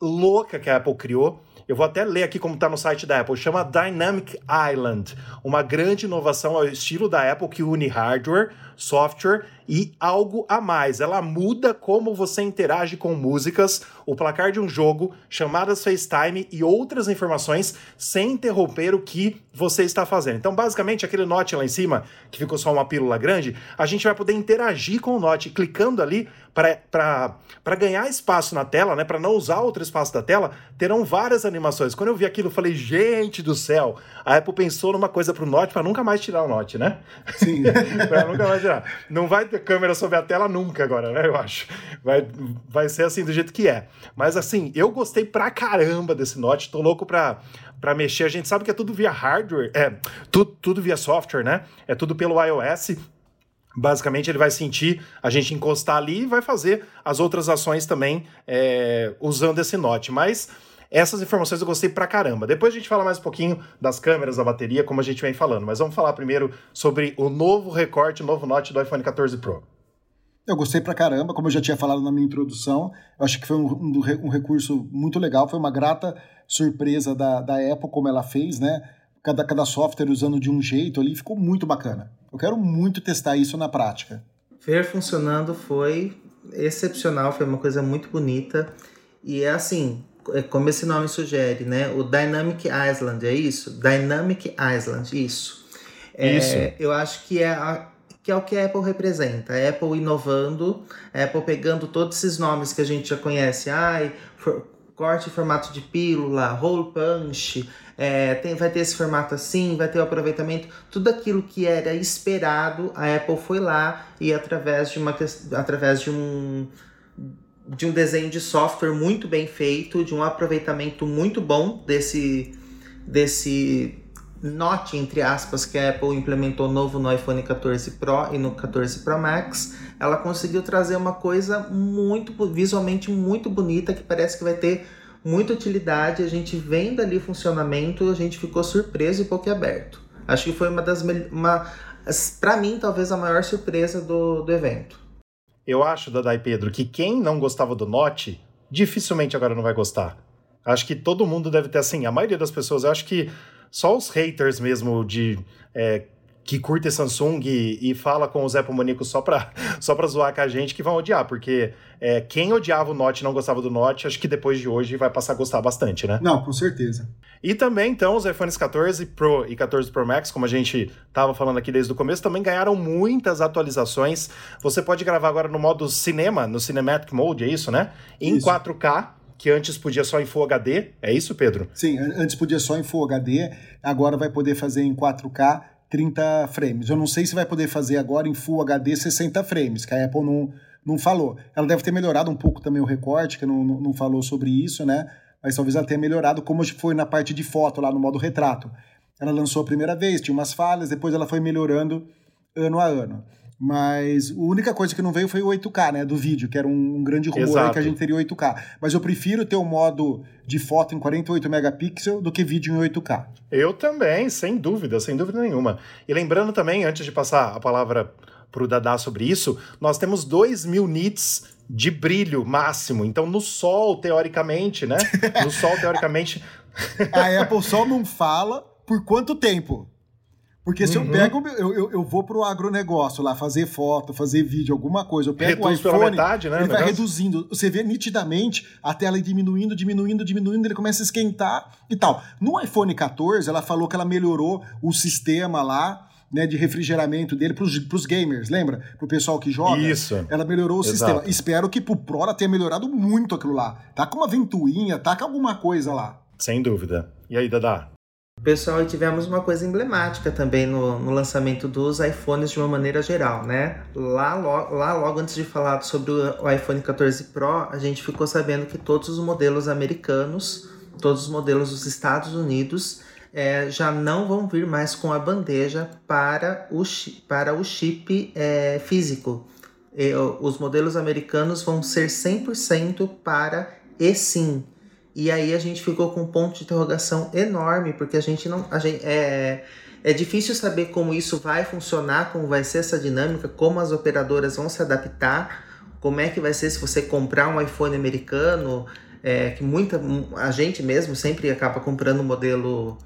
louca que a Apple criou, eu vou até ler aqui como está no site da Apple. Chama Dynamic Island, uma grande inovação ao estilo da Apple que une hardware, software e algo a mais. Ela muda como você interage com músicas, o placar de um jogo, chamadas FaceTime e outras informações sem interromper o que você está fazendo. Então, basicamente, aquele note lá em cima, que ficou só uma pílula grande, a gente vai poder interagir com o note. Clicando ali, para ganhar espaço na tela, né, para não usar outro espaço da tela, terão várias animações. Quando eu vi aquilo, eu falei, gente do céu, a Apple pensou numa coisa para o Note para nunca mais tirar o Note, né? Sim. (laughs) para nunca mais tirar. Não vai ter câmera sobre a tela nunca agora, né? Eu acho. Vai, vai ser assim do jeito que é. Mas assim, eu gostei pra caramba desse Note, tô louco pra para mexer. A gente sabe que é tudo via hardware, é tudo, tudo via software, né? É tudo pelo iOS. Basicamente, ele vai sentir a gente encostar ali e vai fazer as outras ações também é, usando esse note. Mas essas informações eu gostei pra caramba. Depois a gente fala mais um pouquinho das câmeras, da bateria, como a gente vem falando. Mas vamos falar primeiro sobre o novo recorte, o novo note do iPhone 14 Pro. Eu gostei pra caramba, como eu já tinha falado na minha introdução. Eu acho que foi um, um, um recurso muito legal, foi uma grata surpresa da, da Apple, como ela fez, né? cada, cada software usando de um jeito ali, ficou muito bacana. Eu quero muito testar isso na prática. Ver funcionando foi excepcional, foi uma coisa muito bonita. E é assim, como esse nome sugere, né? O Dynamic Island, é isso? Dynamic Island, isso. É, isso. Eu acho que é, a, que é o que a Apple representa. A Apple inovando, a Apple pegando todos esses nomes que a gente já conhece. Ai, for, corte em formato de pílula, hole punch, é, tem, vai ter esse formato assim, vai ter o aproveitamento, tudo aquilo que era esperado, a Apple foi lá e através de, uma, através de um de um desenho de software muito bem feito, de um aproveitamento muito bom desse, desse note, entre aspas, que a Apple implementou novo no iPhone 14 Pro e no 14 Pro Max, ela conseguiu trazer uma coisa muito visualmente muito bonita que parece que vai ter muita utilidade. A gente vendo ali funcionamento, a gente ficou surpreso e aberto. Acho que foi uma das uma para mim talvez a maior surpresa do, do evento. Eu acho, Dadai Pedro, que quem não gostava do Note dificilmente agora não vai gostar. Acho que todo mundo deve ter assim, a maioria das pessoas, acho que só os haters mesmo de é, que curte Samsung e, e, fala com os Apple maníacos só pra, (laughs) só pra zoar com a gente que vão odiar, porque é, quem odiava o Note e não gostava do Note, acho que depois de hoje vai passar a gostar bastante, né? Não, com certeza. E também, então, os iPhones 14 Pro e 14 Pro Max, como a gente tava falando aqui desde o começo, também ganharam muitas atualizações. Você pode gravar agora no modo cinema, no Cinematic Mode, é isso, né? Em isso. 4K, que antes podia só em Full HD, é isso, Pedro? Sim, antes podia só em Full HD, agora vai poder fazer em 4K 30 frames. Eu não sei se vai poder fazer agora em Full HD 60 frames, que a Apple não, não falou. Ela deve ter melhorado um pouco também o recorte, que não, não, não falou sobre isso, né? Mas talvez ela tenha melhorado como foi na parte de foto, lá no modo retrato. Ela lançou a primeira vez, tinha umas falhas, depois ela foi melhorando ano a ano. Mas a única coisa que não veio foi o 8K, né? Do vídeo, que era um, um grande rumor que a gente teria 8K. Mas eu prefiro ter o um modo de foto em 48 megapixels do que vídeo em 8K. Eu também, sem dúvida, sem dúvida nenhuma. E lembrando também, antes de passar a palavra para o Dadá sobre isso, nós temos 2 mil nits de brilho máximo. Então, no sol, teoricamente, né? No sol, teoricamente. (laughs) a Apple só não fala por quanto tempo. Porque se uhum. eu pego, eu, eu, eu, vou pro agronegócio lá, fazer foto, fazer vídeo, alguma coisa, eu pego Reduz o iPhone, metade, né, ele vai reduzindo. Você vê nitidamente a tela diminuindo, diminuindo, diminuindo, ele começa a esquentar e tal. No iPhone 14, ela falou que ela melhorou o sistema lá, né, de refrigeramento dele para os gamers, lembra? Para o pessoal que joga. Isso. Ela melhorou o Exato. sistema. Espero que pro Pro ela tenha melhorado muito aquilo lá. Tá com uma ventoinha, tá com alguma coisa lá. Sem dúvida. E aí, Dada? Pessoal, e tivemos uma coisa emblemática também no, no, lançamento dos iPhones de uma maneira geral, né? Lá, lo, lá logo antes de falar sobre o, o iPhone 14 Pro, a gente ficou sabendo que todos os modelos americanos, todos os modelos dos Estados Unidos, é, já não vão vir mais com a bandeja para o, para o chip é, físico. E, os modelos americanos vão ser 100% para eSIM, e aí a gente ficou com um ponto de interrogação enorme, porque a gente não. A gente, é, é difícil saber como isso vai funcionar, como vai ser essa dinâmica, como as operadoras vão se adaptar, como é que vai ser se você comprar um iPhone americano, é, que muita. A gente mesmo sempre acaba comprando um modelo,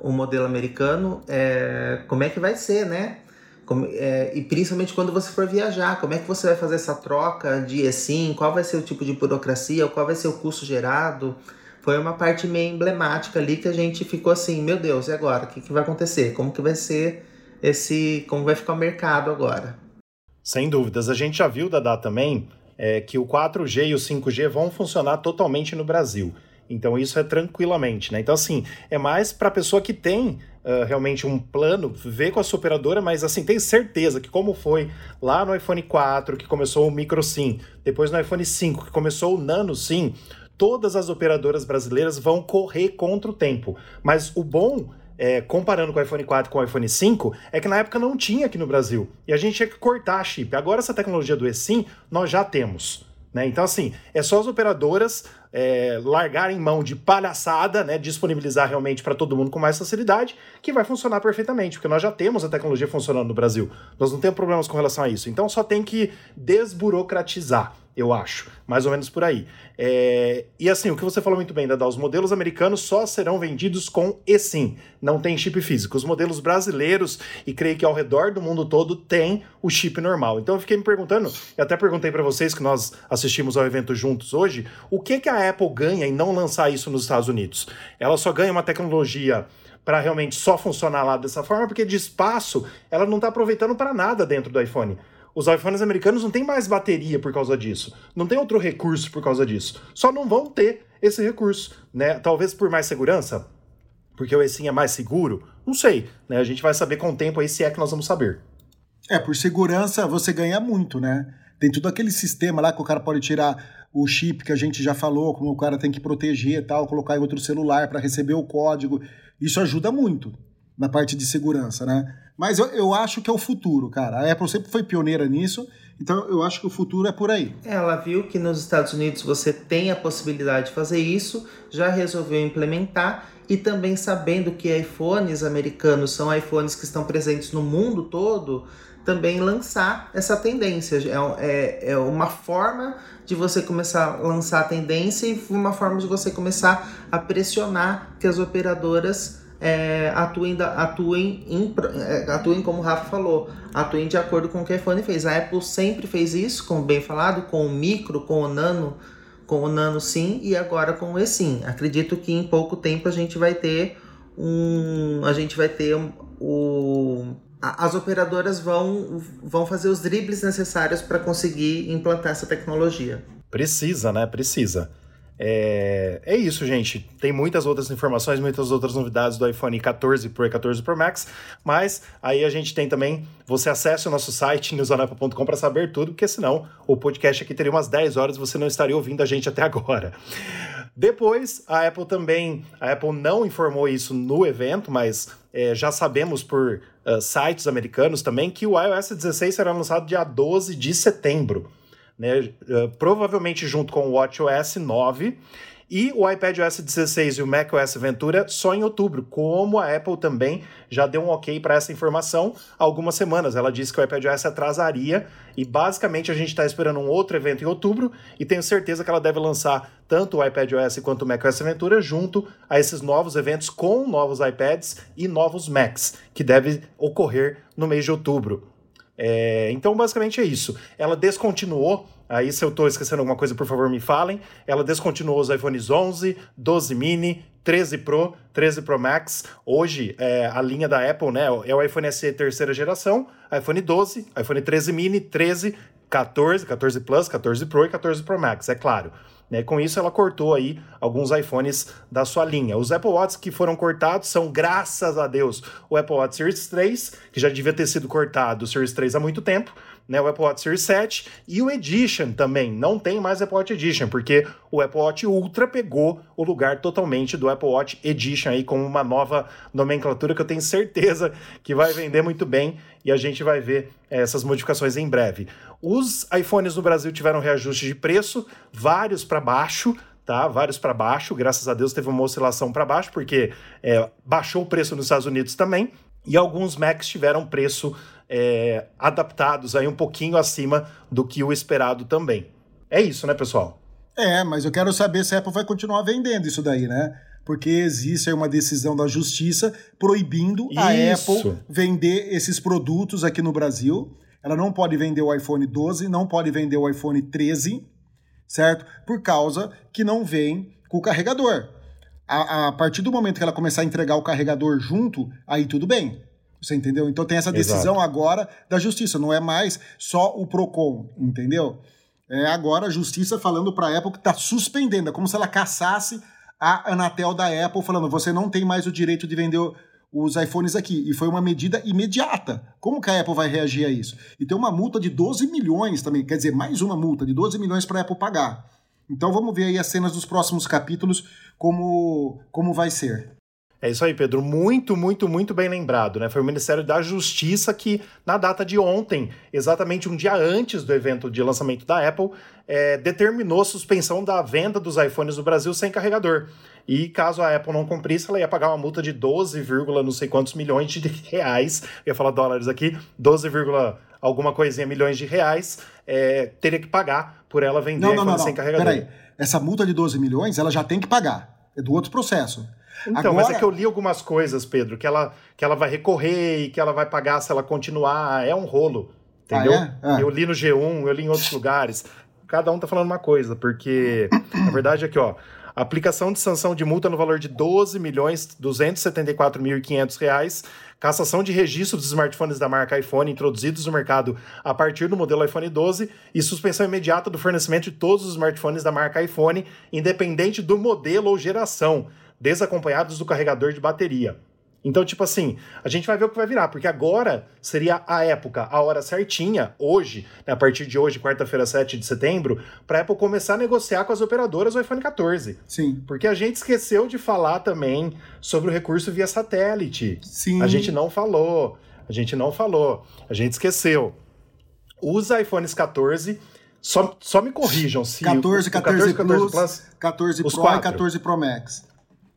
um modelo americano. É, como é que vai ser, né? Como, é, e principalmente quando você for viajar, como é que você vai fazer essa troca de eSIM, qual vai ser o tipo de burocracia, qual vai ser o custo gerado. Foi uma parte meio emblemática ali que a gente ficou assim, meu Deus, e agora? O que, que vai acontecer? Como que vai ser esse. como vai ficar o mercado agora? Sem dúvidas. A gente já viu, Dada, também, é, que o 4G e o 5G vão funcionar totalmente no Brasil. Então isso é tranquilamente, né? Então assim, é mais para a pessoa que tem uh, realmente um plano, ver com a sua operadora, mas assim, tem certeza que como foi lá no iPhone 4, que começou o Micro SIM, depois no iPhone 5, que começou o Nano SIM, todas as operadoras brasileiras vão correr contra o tempo. Mas o bom é, comparando com o iPhone 4 com o iPhone 5, é que na época não tinha aqui no Brasil. E a gente tinha que cortar a chip. Agora, essa tecnologia do eSIM, nós já temos. Né? Então, assim, é só as operadoras é, largarem mão de palhaçada, né? disponibilizar realmente para todo mundo com mais facilidade, que vai funcionar perfeitamente, porque nós já temos a tecnologia funcionando no Brasil. Nós não temos problemas com relação a isso. Então, só tem que desburocratizar eu acho. Mais ou menos por aí. É... E assim, o que você falou muito bem, Dada, os modelos americanos só serão vendidos com eSIM, não tem chip físico. Os modelos brasileiros, e creio que ao redor do mundo todo, tem o chip normal. Então eu fiquei me perguntando, e até perguntei para vocês que nós assistimos ao evento juntos hoje, o que, que a Apple ganha em não lançar isso nos Estados Unidos? Ela só ganha uma tecnologia para realmente só funcionar lá dessa forma, porque de espaço ela não está aproveitando para nada dentro do iPhone. Os iPhones americanos não têm mais bateria por causa disso. Não tem outro recurso por causa disso. Só não vão ter esse recurso, né? Talvez por mais segurança, porque o eSIM é mais seguro. Não sei, né? A gente vai saber com o tempo aí se é que nós vamos saber. É, por segurança você ganha muito, né? Tem todo aquele sistema lá que o cara pode tirar o chip que a gente já falou, como o cara tem que proteger e tal, colocar em outro celular para receber o código. Isso ajuda muito. na parte de segurança, né? Mas eu, eu acho que é o futuro, cara. A Apple sempre foi pioneira nisso, então eu acho que o futuro é por aí. Ela viu que nos Estados Unidos você tem a possibilidade de fazer isso, já resolveu implementar e também sabendo que iPhones americanos são iPhones que estão presentes no mundo todo, também lançar essa tendência. É, é, é uma forma de você começar a lançar a tendência e uma forma de você começar a pressionar que as operadoras é, atuem, da, atuem, em, é, atuem, como o Rafa falou, atuem de acordo com o que a iPhone fez. A Apple sempre fez isso, como bem falado, com o micro, com o nano, com o nano sim e agora com o eSIM. Acredito que em pouco tempo a gente vai ter um, a gente vai ter o as operadoras vão, vão fazer os dribles necessários para conseguir implantar essa tecnologia. Precisa, né? Precisa. É, é isso, gente. Tem muitas outras informações, muitas outras novidades do iPhone 14 Pro e 14 Pro Max, mas aí a gente tem também. Você acesse o nosso site, newsonapple.com, para saber tudo, porque senão o podcast aqui teria umas 10 horas e você não estaria ouvindo a gente até agora. Depois, a Apple também. A Apple não informou isso no evento, mas é, já sabemos por uh, sites americanos também que o iOS 16 será lançado dia 12 de setembro né? Uh, provavelmente junto com o WatchOS 9 e o iPadOS 16 e o macOS Ventura só em outubro, como a Apple também já deu um ok para essa informação há algumas semanas. Ela disse que o iPadOS atrasaria e basicamente a gente está esperando um outro evento em outubro e tenho certeza que ela deve lançar tanto o iPadOS quanto o macOS Ventura junto a esses novos eventos com novos iPads e novos Macs, que deve ocorrer no mês de outubro. É, então, basicamente é isso. Ela descontinuou, aí se eu estou esquecendo alguma coisa, por favor me falem. Ela descontinuou os iPhones 11, 12 mini, 13 Pro, 13 Pro Max. Hoje, é, a linha da Apple né, é o iPhone SE terceira geração, iPhone 12, iPhone 13 mini, 13, 14, 14 Plus, 14 Pro e 14 Pro Max, é claro. Né? Com isso, ela cortou aí alguns iPhones da sua linha. Os Apple Watch que foram cortados são, graças a Deus, o Apple Watch Series 3, que já devia ter sido cortado o Series 3 há muito tempo, né, o Apple Watch Series 7 e o Edition também. Não tem mais Apple Watch Edition, porque o Apple Watch Ultra pegou o lugar totalmente do Apple Watch Edition aí com uma nova nomenclatura que eu tenho certeza que vai vender muito bem e a gente vai ver eh, essas modificações em breve. Os iPhones no Brasil tiveram reajuste de preço, vários para baixo, tá? Vários para baixo. Graças a Deus teve uma oscilação para baixo, porque é, baixou o preço nos Estados Unidos também. E alguns Macs tiveram preço é, adaptados aí um pouquinho acima do que o esperado também. É isso, né, pessoal? É, mas eu quero saber se a Apple vai continuar vendendo isso daí, né? Porque existe aí uma decisão da justiça proibindo isso. a Apple vender esses produtos aqui no Brasil. Ela não pode vender o iPhone 12, não pode vender o iPhone 13, certo? Por causa que não vem com o carregador. A, a partir do momento que ela começar a entregar o carregador junto, aí tudo bem. Você entendeu? Então tem essa decisão Exato. agora da justiça, não é mais só o PROCON, entendeu? É agora a justiça falando para a Apple que está suspendendo, é como se ela caçasse a Anatel da Apple, falando: você não tem mais o direito de vender os iPhones aqui. E foi uma medida imediata. Como que a Apple vai reagir a isso? E tem uma multa de 12 milhões também, quer dizer, mais uma multa de 12 milhões para a Apple pagar. Então vamos ver aí as cenas dos próximos capítulos, como, como vai ser. É isso aí, Pedro. Muito, muito, muito bem lembrado, né? Foi o Ministério da Justiça que, na data de ontem, exatamente um dia antes do evento de lançamento da Apple, é, determinou suspensão da venda dos iPhones no Brasil sem carregador. E caso a Apple não cumprisse, ela ia pagar uma multa de 12, não sei quantos milhões de (laughs) reais. Eu ia falar dólares aqui, 12, alguma coisinha milhões de reais. É, teria que pagar por ela vender não, não, iPhone não, sem carregador. Peraí, essa multa de 12 milhões, ela já tem que pagar. É do outro processo. Então, Agora... mas é que eu li algumas coisas, Pedro, que ela, que ela vai recorrer e que ela vai pagar se ela continuar. É um rolo. Entendeu? Ah, é? ah. Eu li no G1, eu li em outros lugares. Cada um tá falando uma coisa, porque a verdade é que, ó, aplicação de sanção de multa no valor de 12 milhões 274.500 reais, cassação de registro dos smartphones da marca iPhone introduzidos no mercado a partir do modelo iPhone 12 e suspensão imediata do fornecimento de todos os smartphones da marca iPhone, independente do modelo ou geração desacompanhados do carregador de bateria. Então, tipo assim, a gente vai ver o que vai virar, porque agora seria a época, a hora certinha, hoje, né, a partir de hoje, quarta-feira, 7 de setembro, para a Apple começar a negociar com as operadoras o iPhone 14. Sim. Porque a gente esqueceu de falar também sobre o recurso via satélite. Sim. A gente não falou. A gente não falou. A gente esqueceu. Os iPhones 14, só, só me corrijam se 14, o, 14, 14, 14 Plus, 14 os Pro quatro. e 14 Pro Max.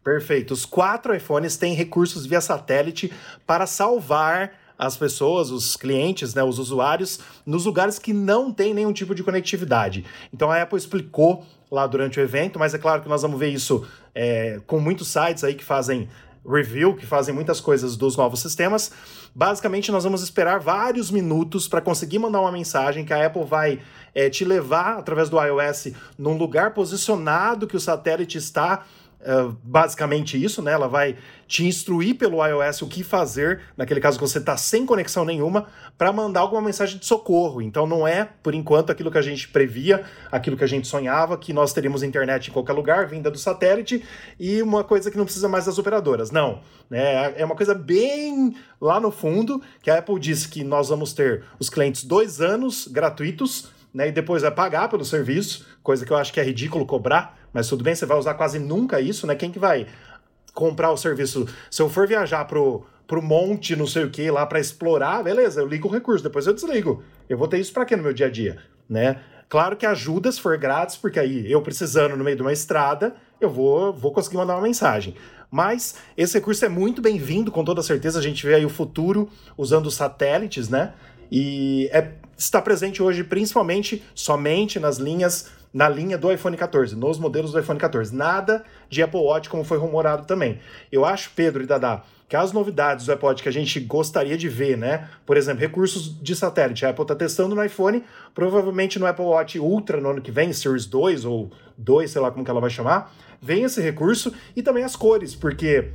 Perfeito. Os quatro iPhones têm recursos via satélite para salvar as pessoas, os clientes, né, os usuários, nos lugares que não tem nenhum tipo de conectividade. Então a Apple explicou lá durante o evento, mas é claro que nós vamos ver isso é, com muitos sites aí que fazem review, que fazem muitas coisas dos novos sistemas. Basicamente, nós vamos esperar vários minutos para conseguir mandar uma mensagem que a Apple vai é, te levar através do iOS num lugar posicionado que o satélite está Uh, basicamente isso, né? Ela vai te instruir pelo iOS o que fazer, naquele caso que você está sem conexão nenhuma, para mandar alguma mensagem de socorro. Então não é, por enquanto, aquilo que a gente previa, aquilo que a gente sonhava, que nós teríamos internet em qualquer lugar, vinda do satélite, e uma coisa que não precisa mais das operadoras. Não. Né? É uma coisa bem lá no fundo, que a Apple disse que nós vamos ter os clientes dois anos gratuitos, né? E depois vai pagar pelo serviço, coisa que eu acho que é ridículo cobrar mas tudo bem, você vai usar quase nunca isso, né? Quem que vai comprar o serviço? Se eu for viajar pro, pro monte, não sei o que, lá para explorar, beleza, eu ligo o recurso, depois eu desligo. Eu vou ter isso para quê no meu dia a dia, né? Claro que ajuda se for grátis, porque aí eu precisando no meio de uma estrada, eu vou, vou conseguir mandar uma mensagem. Mas esse recurso é muito bem-vindo, com toda certeza. A gente vê aí o futuro usando satélites, né? E é, está presente hoje principalmente somente nas linhas na linha do iPhone 14, nos modelos do iPhone 14. Nada de Apple Watch, como foi rumorado também. Eu acho, Pedro e Dadá, que as novidades do Apple Watch que a gente gostaria de ver, né? Por exemplo, recursos de satélite. A Apple está testando no iPhone, provavelmente no Apple Watch Ultra no ano que vem, Series 2 ou 2, sei lá como que ela vai chamar, vem esse recurso e também as cores, porque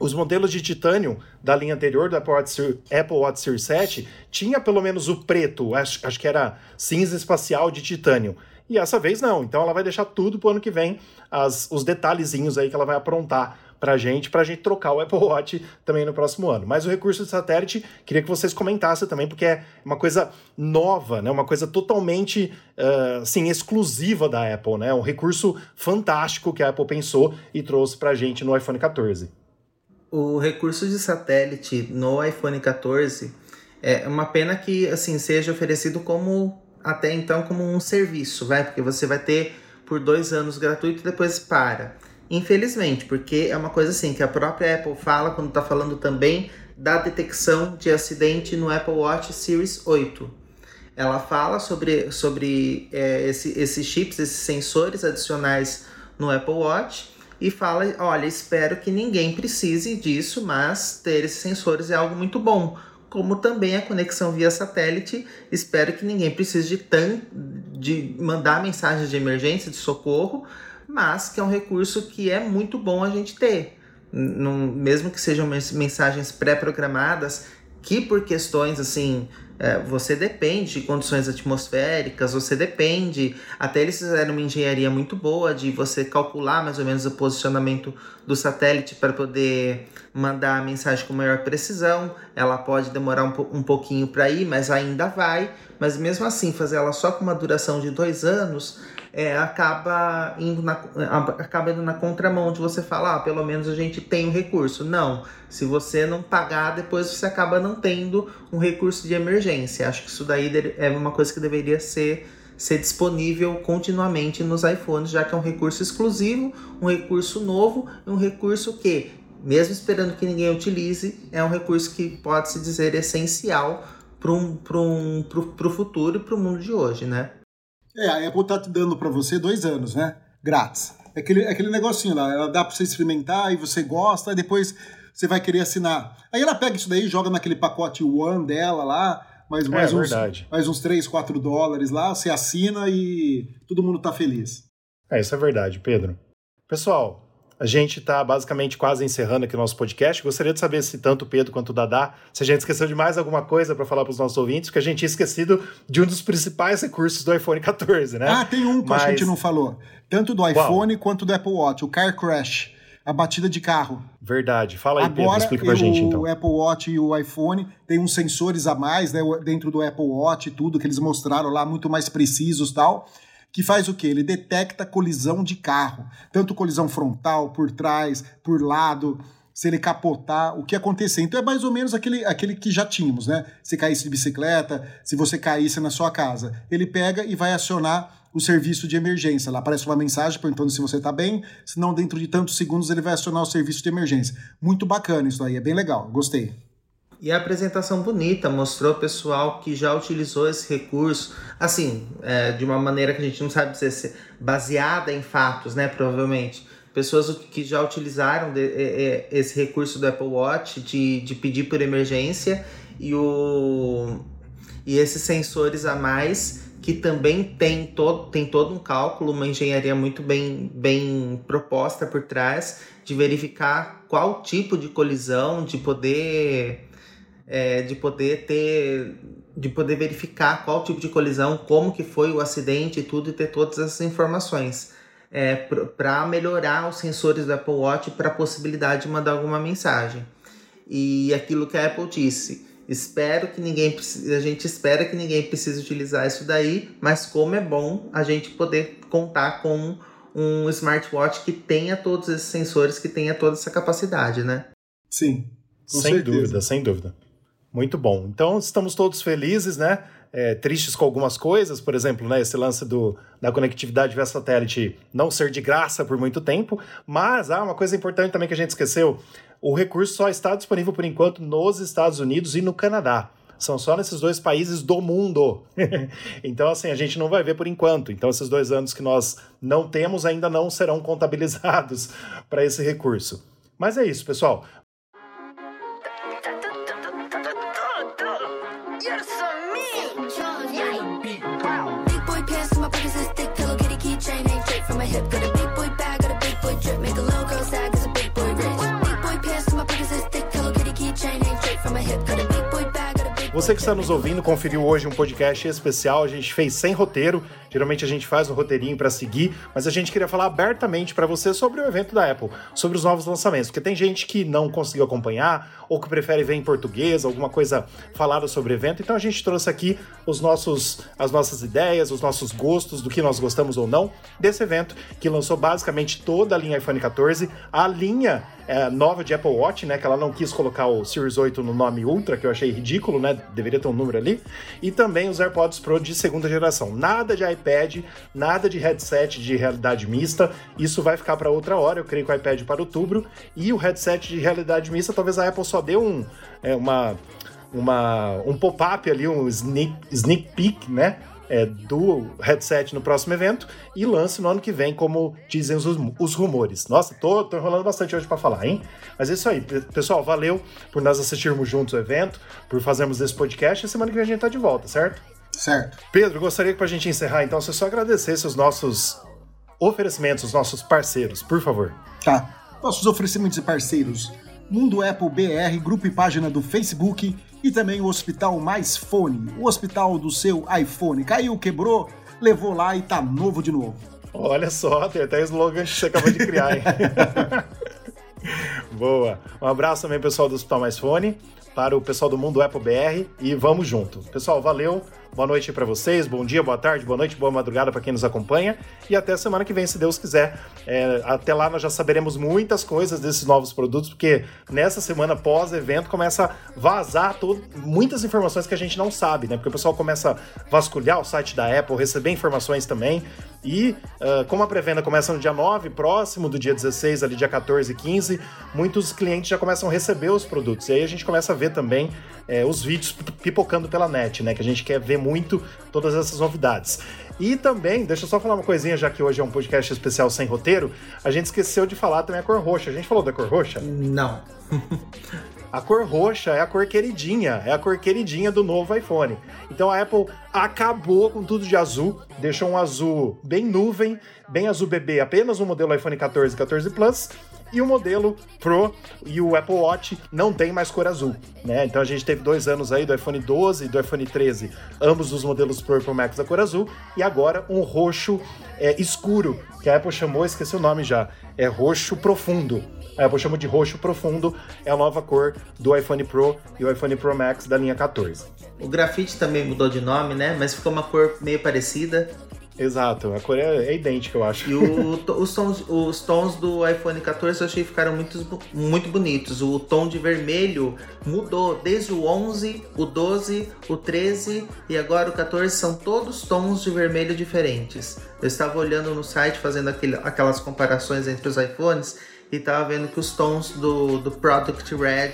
os modelos de titânio da linha anterior do Apple Watch, Apple Watch Series 7 tinha pelo menos o preto, acho, acho que era cinza espacial de titânio. E essa vez não. Então ela vai deixar tudo pro ano que vem, as, os detalhezinhos aí que ela vai aprontar pra gente, pra gente trocar o Apple Watch também no próximo ano. Mas o recurso de satélite, queria que vocês comentassem também, porque é uma coisa nova, né? Uma coisa totalmente, uh, assim, exclusiva da Apple, né? Um recurso fantástico que a Apple pensou e trouxe pra gente no iPhone 14. O recurso de satélite no iPhone 14 é uma pena que, assim, seja oferecido como até então como um serviço, vai? Porque você vai ter por dois anos gratuito e depois para. Infelizmente, porque é uma coisa assim que a própria Apple fala quando está falando também da detecção de acidente no Apple Watch Series 8. Ela fala sobre, sobre é, esse, esses chips, esses sensores adicionais no Apple Watch e fala: olha, espero que ninguém precise disso, mas ter esses sensores é algo muito bom como também a conexão via satélite. Espero que ninguém precise de, tan de mandar mensagens de emergência, de socorro, mas que é um recurso que é muito bom a gente ter. Num, mesmo que sejam mensagens pré-programadas, que por questões assim você depende de condições atmosféricas, você depende. Até eles fizeram uma engenharia muito boa de você calcular mais ou menos o posicionamento do satélite para poder mandar a mensagem com maior precisão. Ela pode demorar um, um pouquinho para ir, mas ainda vai. Mas mesmo assim, fazer ela só com uma duração de dois anos é, acaba, indo na, acaba indo na contramão de você falar, ah, pelo menos a gente tem um recurso. Não, se você não pagar, depois você acaba não tendo um recurso de emergência. Acho que isso daí é uma coisa que deveria ser, ser disponível continuamente nos iPhones, já que é um recurso exclusivo, um recurso novo, um recurso que, mesmo esperando que ninguém utilize, é um recurso que pode se dizer essencial para um, um, o futuro e para o mundo de hoje, né? É, a Apple tá te dando para você dois anos, né? Grátis. É aquele, é aquele negocinho lá, ela dá para você experimentar e você gosta, e depois você vai querer assinar. Aí ela pega isso daí, joga naquele pacote One dela lá, mais, mais, é, uns, mais uns 3, 4 dólares lá, você assina e todo mundo tá feliz. É, isso é verdade, Pedro. Pessoal, a gente está basicamente quase encerrando aqui o nosso podcast. Gostaria de saber se tanto o Pedro quanto o Dadá, se a gente esqueceu de mais alguma coisa para falar para os nossos ouvintes, porque a gente tinha esquecido de um dos principais recursos do iPhone 14, né? Ah, tem um que Mas... a gente não falou. Tanto do iPhone Qual? quanto do Apple Watch, o Car Crash. a batida de carro. Verdade. Fala aí, Agora, Pedro, explica pra gente então. O Apple Watch e o iPhone tem uns sensores a mais, né, dentro do Apple Watch e tudo que eles mostraram lá, muito mais precisos tal que faz o que? Ele detecta colisão de carro, tanto colisão frontal, por trás, por lado, se ele capotar, o que acontecer. Então é mais ou menos aquele, aquele que já tínhamos, né? Se caísse de bicicleta, se você caísse na sua casa. Ele pega e vai acionar o serviço de emergência. Lá aparece uma mensagem perguntando se você está bem, senão dentro de tantos segundos ele vai acionar o serviço de emergência. Muito bacana isso aí, é bem legal, gostei. E a apresentação bonita mostrou o pessoal que já utilizou esse recurso, assim, é, de uma maneira que a gente não sabe dizer, baseada em fatos, né? Provavelmente. Pessoas que já utilizaram de, de, esse recurso do Apple Watch de, de pedir por emergência e, o, e esses sensores a mais que também tem todo, tem todo um cálculo, uma engenharia muito bem, bem proposta por trás de verificar qual tipo de colisão, de poder é, de poder ter de poder verificar qual tipo de colisão, como que foi o acidente e tudo e ter todas essas informações é, para melhorar os sensores do Apple Watch para a possibilidade de mandar alguma mensagem. E aquilo que a Apple disse, espero que ninguém a gente espera que ninguém precise utilizar isso daí, mas como é bom a gente poder contar com um smartwatch que tenha todos esses sensores, que tenha toda essa capacidade, né? Sim. sem certeza. dúvida, sem dúvida. Muito bom. Então estamos todos felizes, né? É, tristes com algumas coisas, por exemplo, né, esse lance do, da conectividade via satélite não ser de graça por muito tempo, mas há ah, uma coisa importante também que a gente esqueceu: o recurso só está disponível por enquanto nos Estados Unidos e no Canadá. São só nesses dois países do mundo. (laughs) então, assim, a gente não vai ver por enquanto. Então, esses dois anos que nós não temos ainda não serão contabilizados (laughs) para esse recurso. Mas é isso, pessoal. Você que está nos ouvindo conferiu hoje um podcast especial. A gente fez sem roteiro. Geralmente a gente faz um roteirinho para seguir, mas a gente queria falar abertamente para você sobre o evento da Apple, sobre os novos lançamentos, porque tem gente que não conseguiu acompanhar ou que prefere ver em português, alguma coisa falada sobre o evento. Então a gente trouxe aqui os nossos, as nossas ideias, os nossos gostos, do que nós gostamos ou não desse evento, que lançou basicamente toda a linha iPhone 14, a linha é, nova de Apple Watch, né? Que ela não quis colocar o Series 8 no nome Ultra, que eu achei ridículo, né? Deveria ter um número ali. E também os AirPods Pro de segunda geração. Nada de iPad, nada de headset de realidade mista. Isso vai ficar para outra hora. Eu creio que o iPad para outubro. E o headset de realidade mista, talvez a Apple só deu um, é, uma, uma, um pop-up ali, um sneak, sneak peek, né? é, do headset no próximo evento e lance no ano que vem, como dizem os, os rumores. Nossa, tô, tô enrolando bastante hoje para falar, hein? Mas é isso aí, pessoal. Valeu por nós assistirmos juntos o evento, por fazermos esse podcast. E semana que vem a gente tá de volta, certo? Certo. Pedro, gostaria que pra gente encerrar, então, você só agradecesse os nossos oferecimentos, os nossos parceiros, por favor. Tá. Nossos oferecimentos e parceiros. Mundo Apple BR, grupo e página do Facebook e também o Hospital Mais Fone, o hospital do seu iPhone. Caiu, quebrou, levou lá e tá novo de novo. Olha só, tem até slogan que você acabou de criar, hein? (laughs) Boa. Um abraço também, pessoal do Hospital Mais Fone, para o pessoal do Mundo Apple BR e vamos junto. Pessoal, valeu. Boa noite para vocês, bom dia, boa tarde, boa noite, boa madrugada para quem nos acompanha e até semana que vem, se Deus quiser. É, até lá nós já saberemos muitas coisas desses novos produtos, porque nessa semana pós-evento começa a vazar todo, muitas informações que a gente não sabe, né? Porque o pessoal começa a vasculhar o site da Apple, receber informações também. E uh, como a pré-venda começa no dia 9, próximo do dia 16, ali dia 14 e 15, muitos clientes já começam a receber os produtos. E aí a gente começa a ver também é, os vídeos pipocando pela net, né? Que a gente quer ver muito todas essas novidades. E também, deixa eu só falar uma coisinha, já que hoje é um podcast especial sem roteiro, a gente esqueceu de falar também a cor roxa. A gente falou da cor roxa? Não. (laughs) A cor roxa é a cor queridinha, é a cor queridinha do novo iPhone. Então a Apple acabou com tudo de azul, deixou um azul bem nuvem, bem azul bebê, apenas no modelo iPhone 14 e 14 Plus, e o modelo Pro e o Apple Watch não tem mais cor azul, né? Então a gente teve dois anos aí do iPhone 12 e do iPhone 13, ambos os modelos Pro e Pro Max da cor azul, e agora um roxo é, escuro que a Apple chamou, esqueci o nome já, é roxo profundo. A Apple chamou de roxo profundo, é a nova cor do iPhone Pro e o iPhone Pro Max da linha 14. O grafite também mudou de nome, né? Mas ficou uma cor meio parecida. Exato, a cor é, é idêntica, eu acho. E o, os, tons, os tons do iPhone 14 eu achei que ficaram muito, muito bonitos. O tom de vermelho mudou desde o 11, o 12, o 13 e agora o 14 são todos tons de vermelho diferentes. Eu estava olhando no site fazendo aquele, aquelas comparações entre os iPhones e estava vendo que os tons do, do Product Red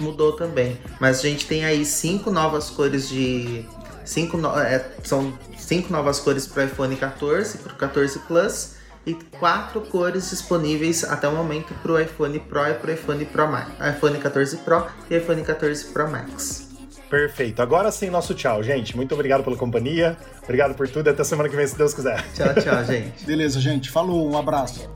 mudou também. Mas a gente tem aí cinco novas cores de cinco no... é, são cinco novas cores para o iPhone 14, para o 14 Plus e quatro cores disponíveis até o momento para o iPhone Pro e para o iPhone Pro Max, iPhone 14 Pro e iPhone 14 Pro Max. Perfeito. Agora sim, nosso tchau, gente. Muito obrigado pela companhia. Obrigado por tudo. Até semana que vem, se Deus quiser. Tchau, tchau, gente. Beleza, gente. Falou, um abraço.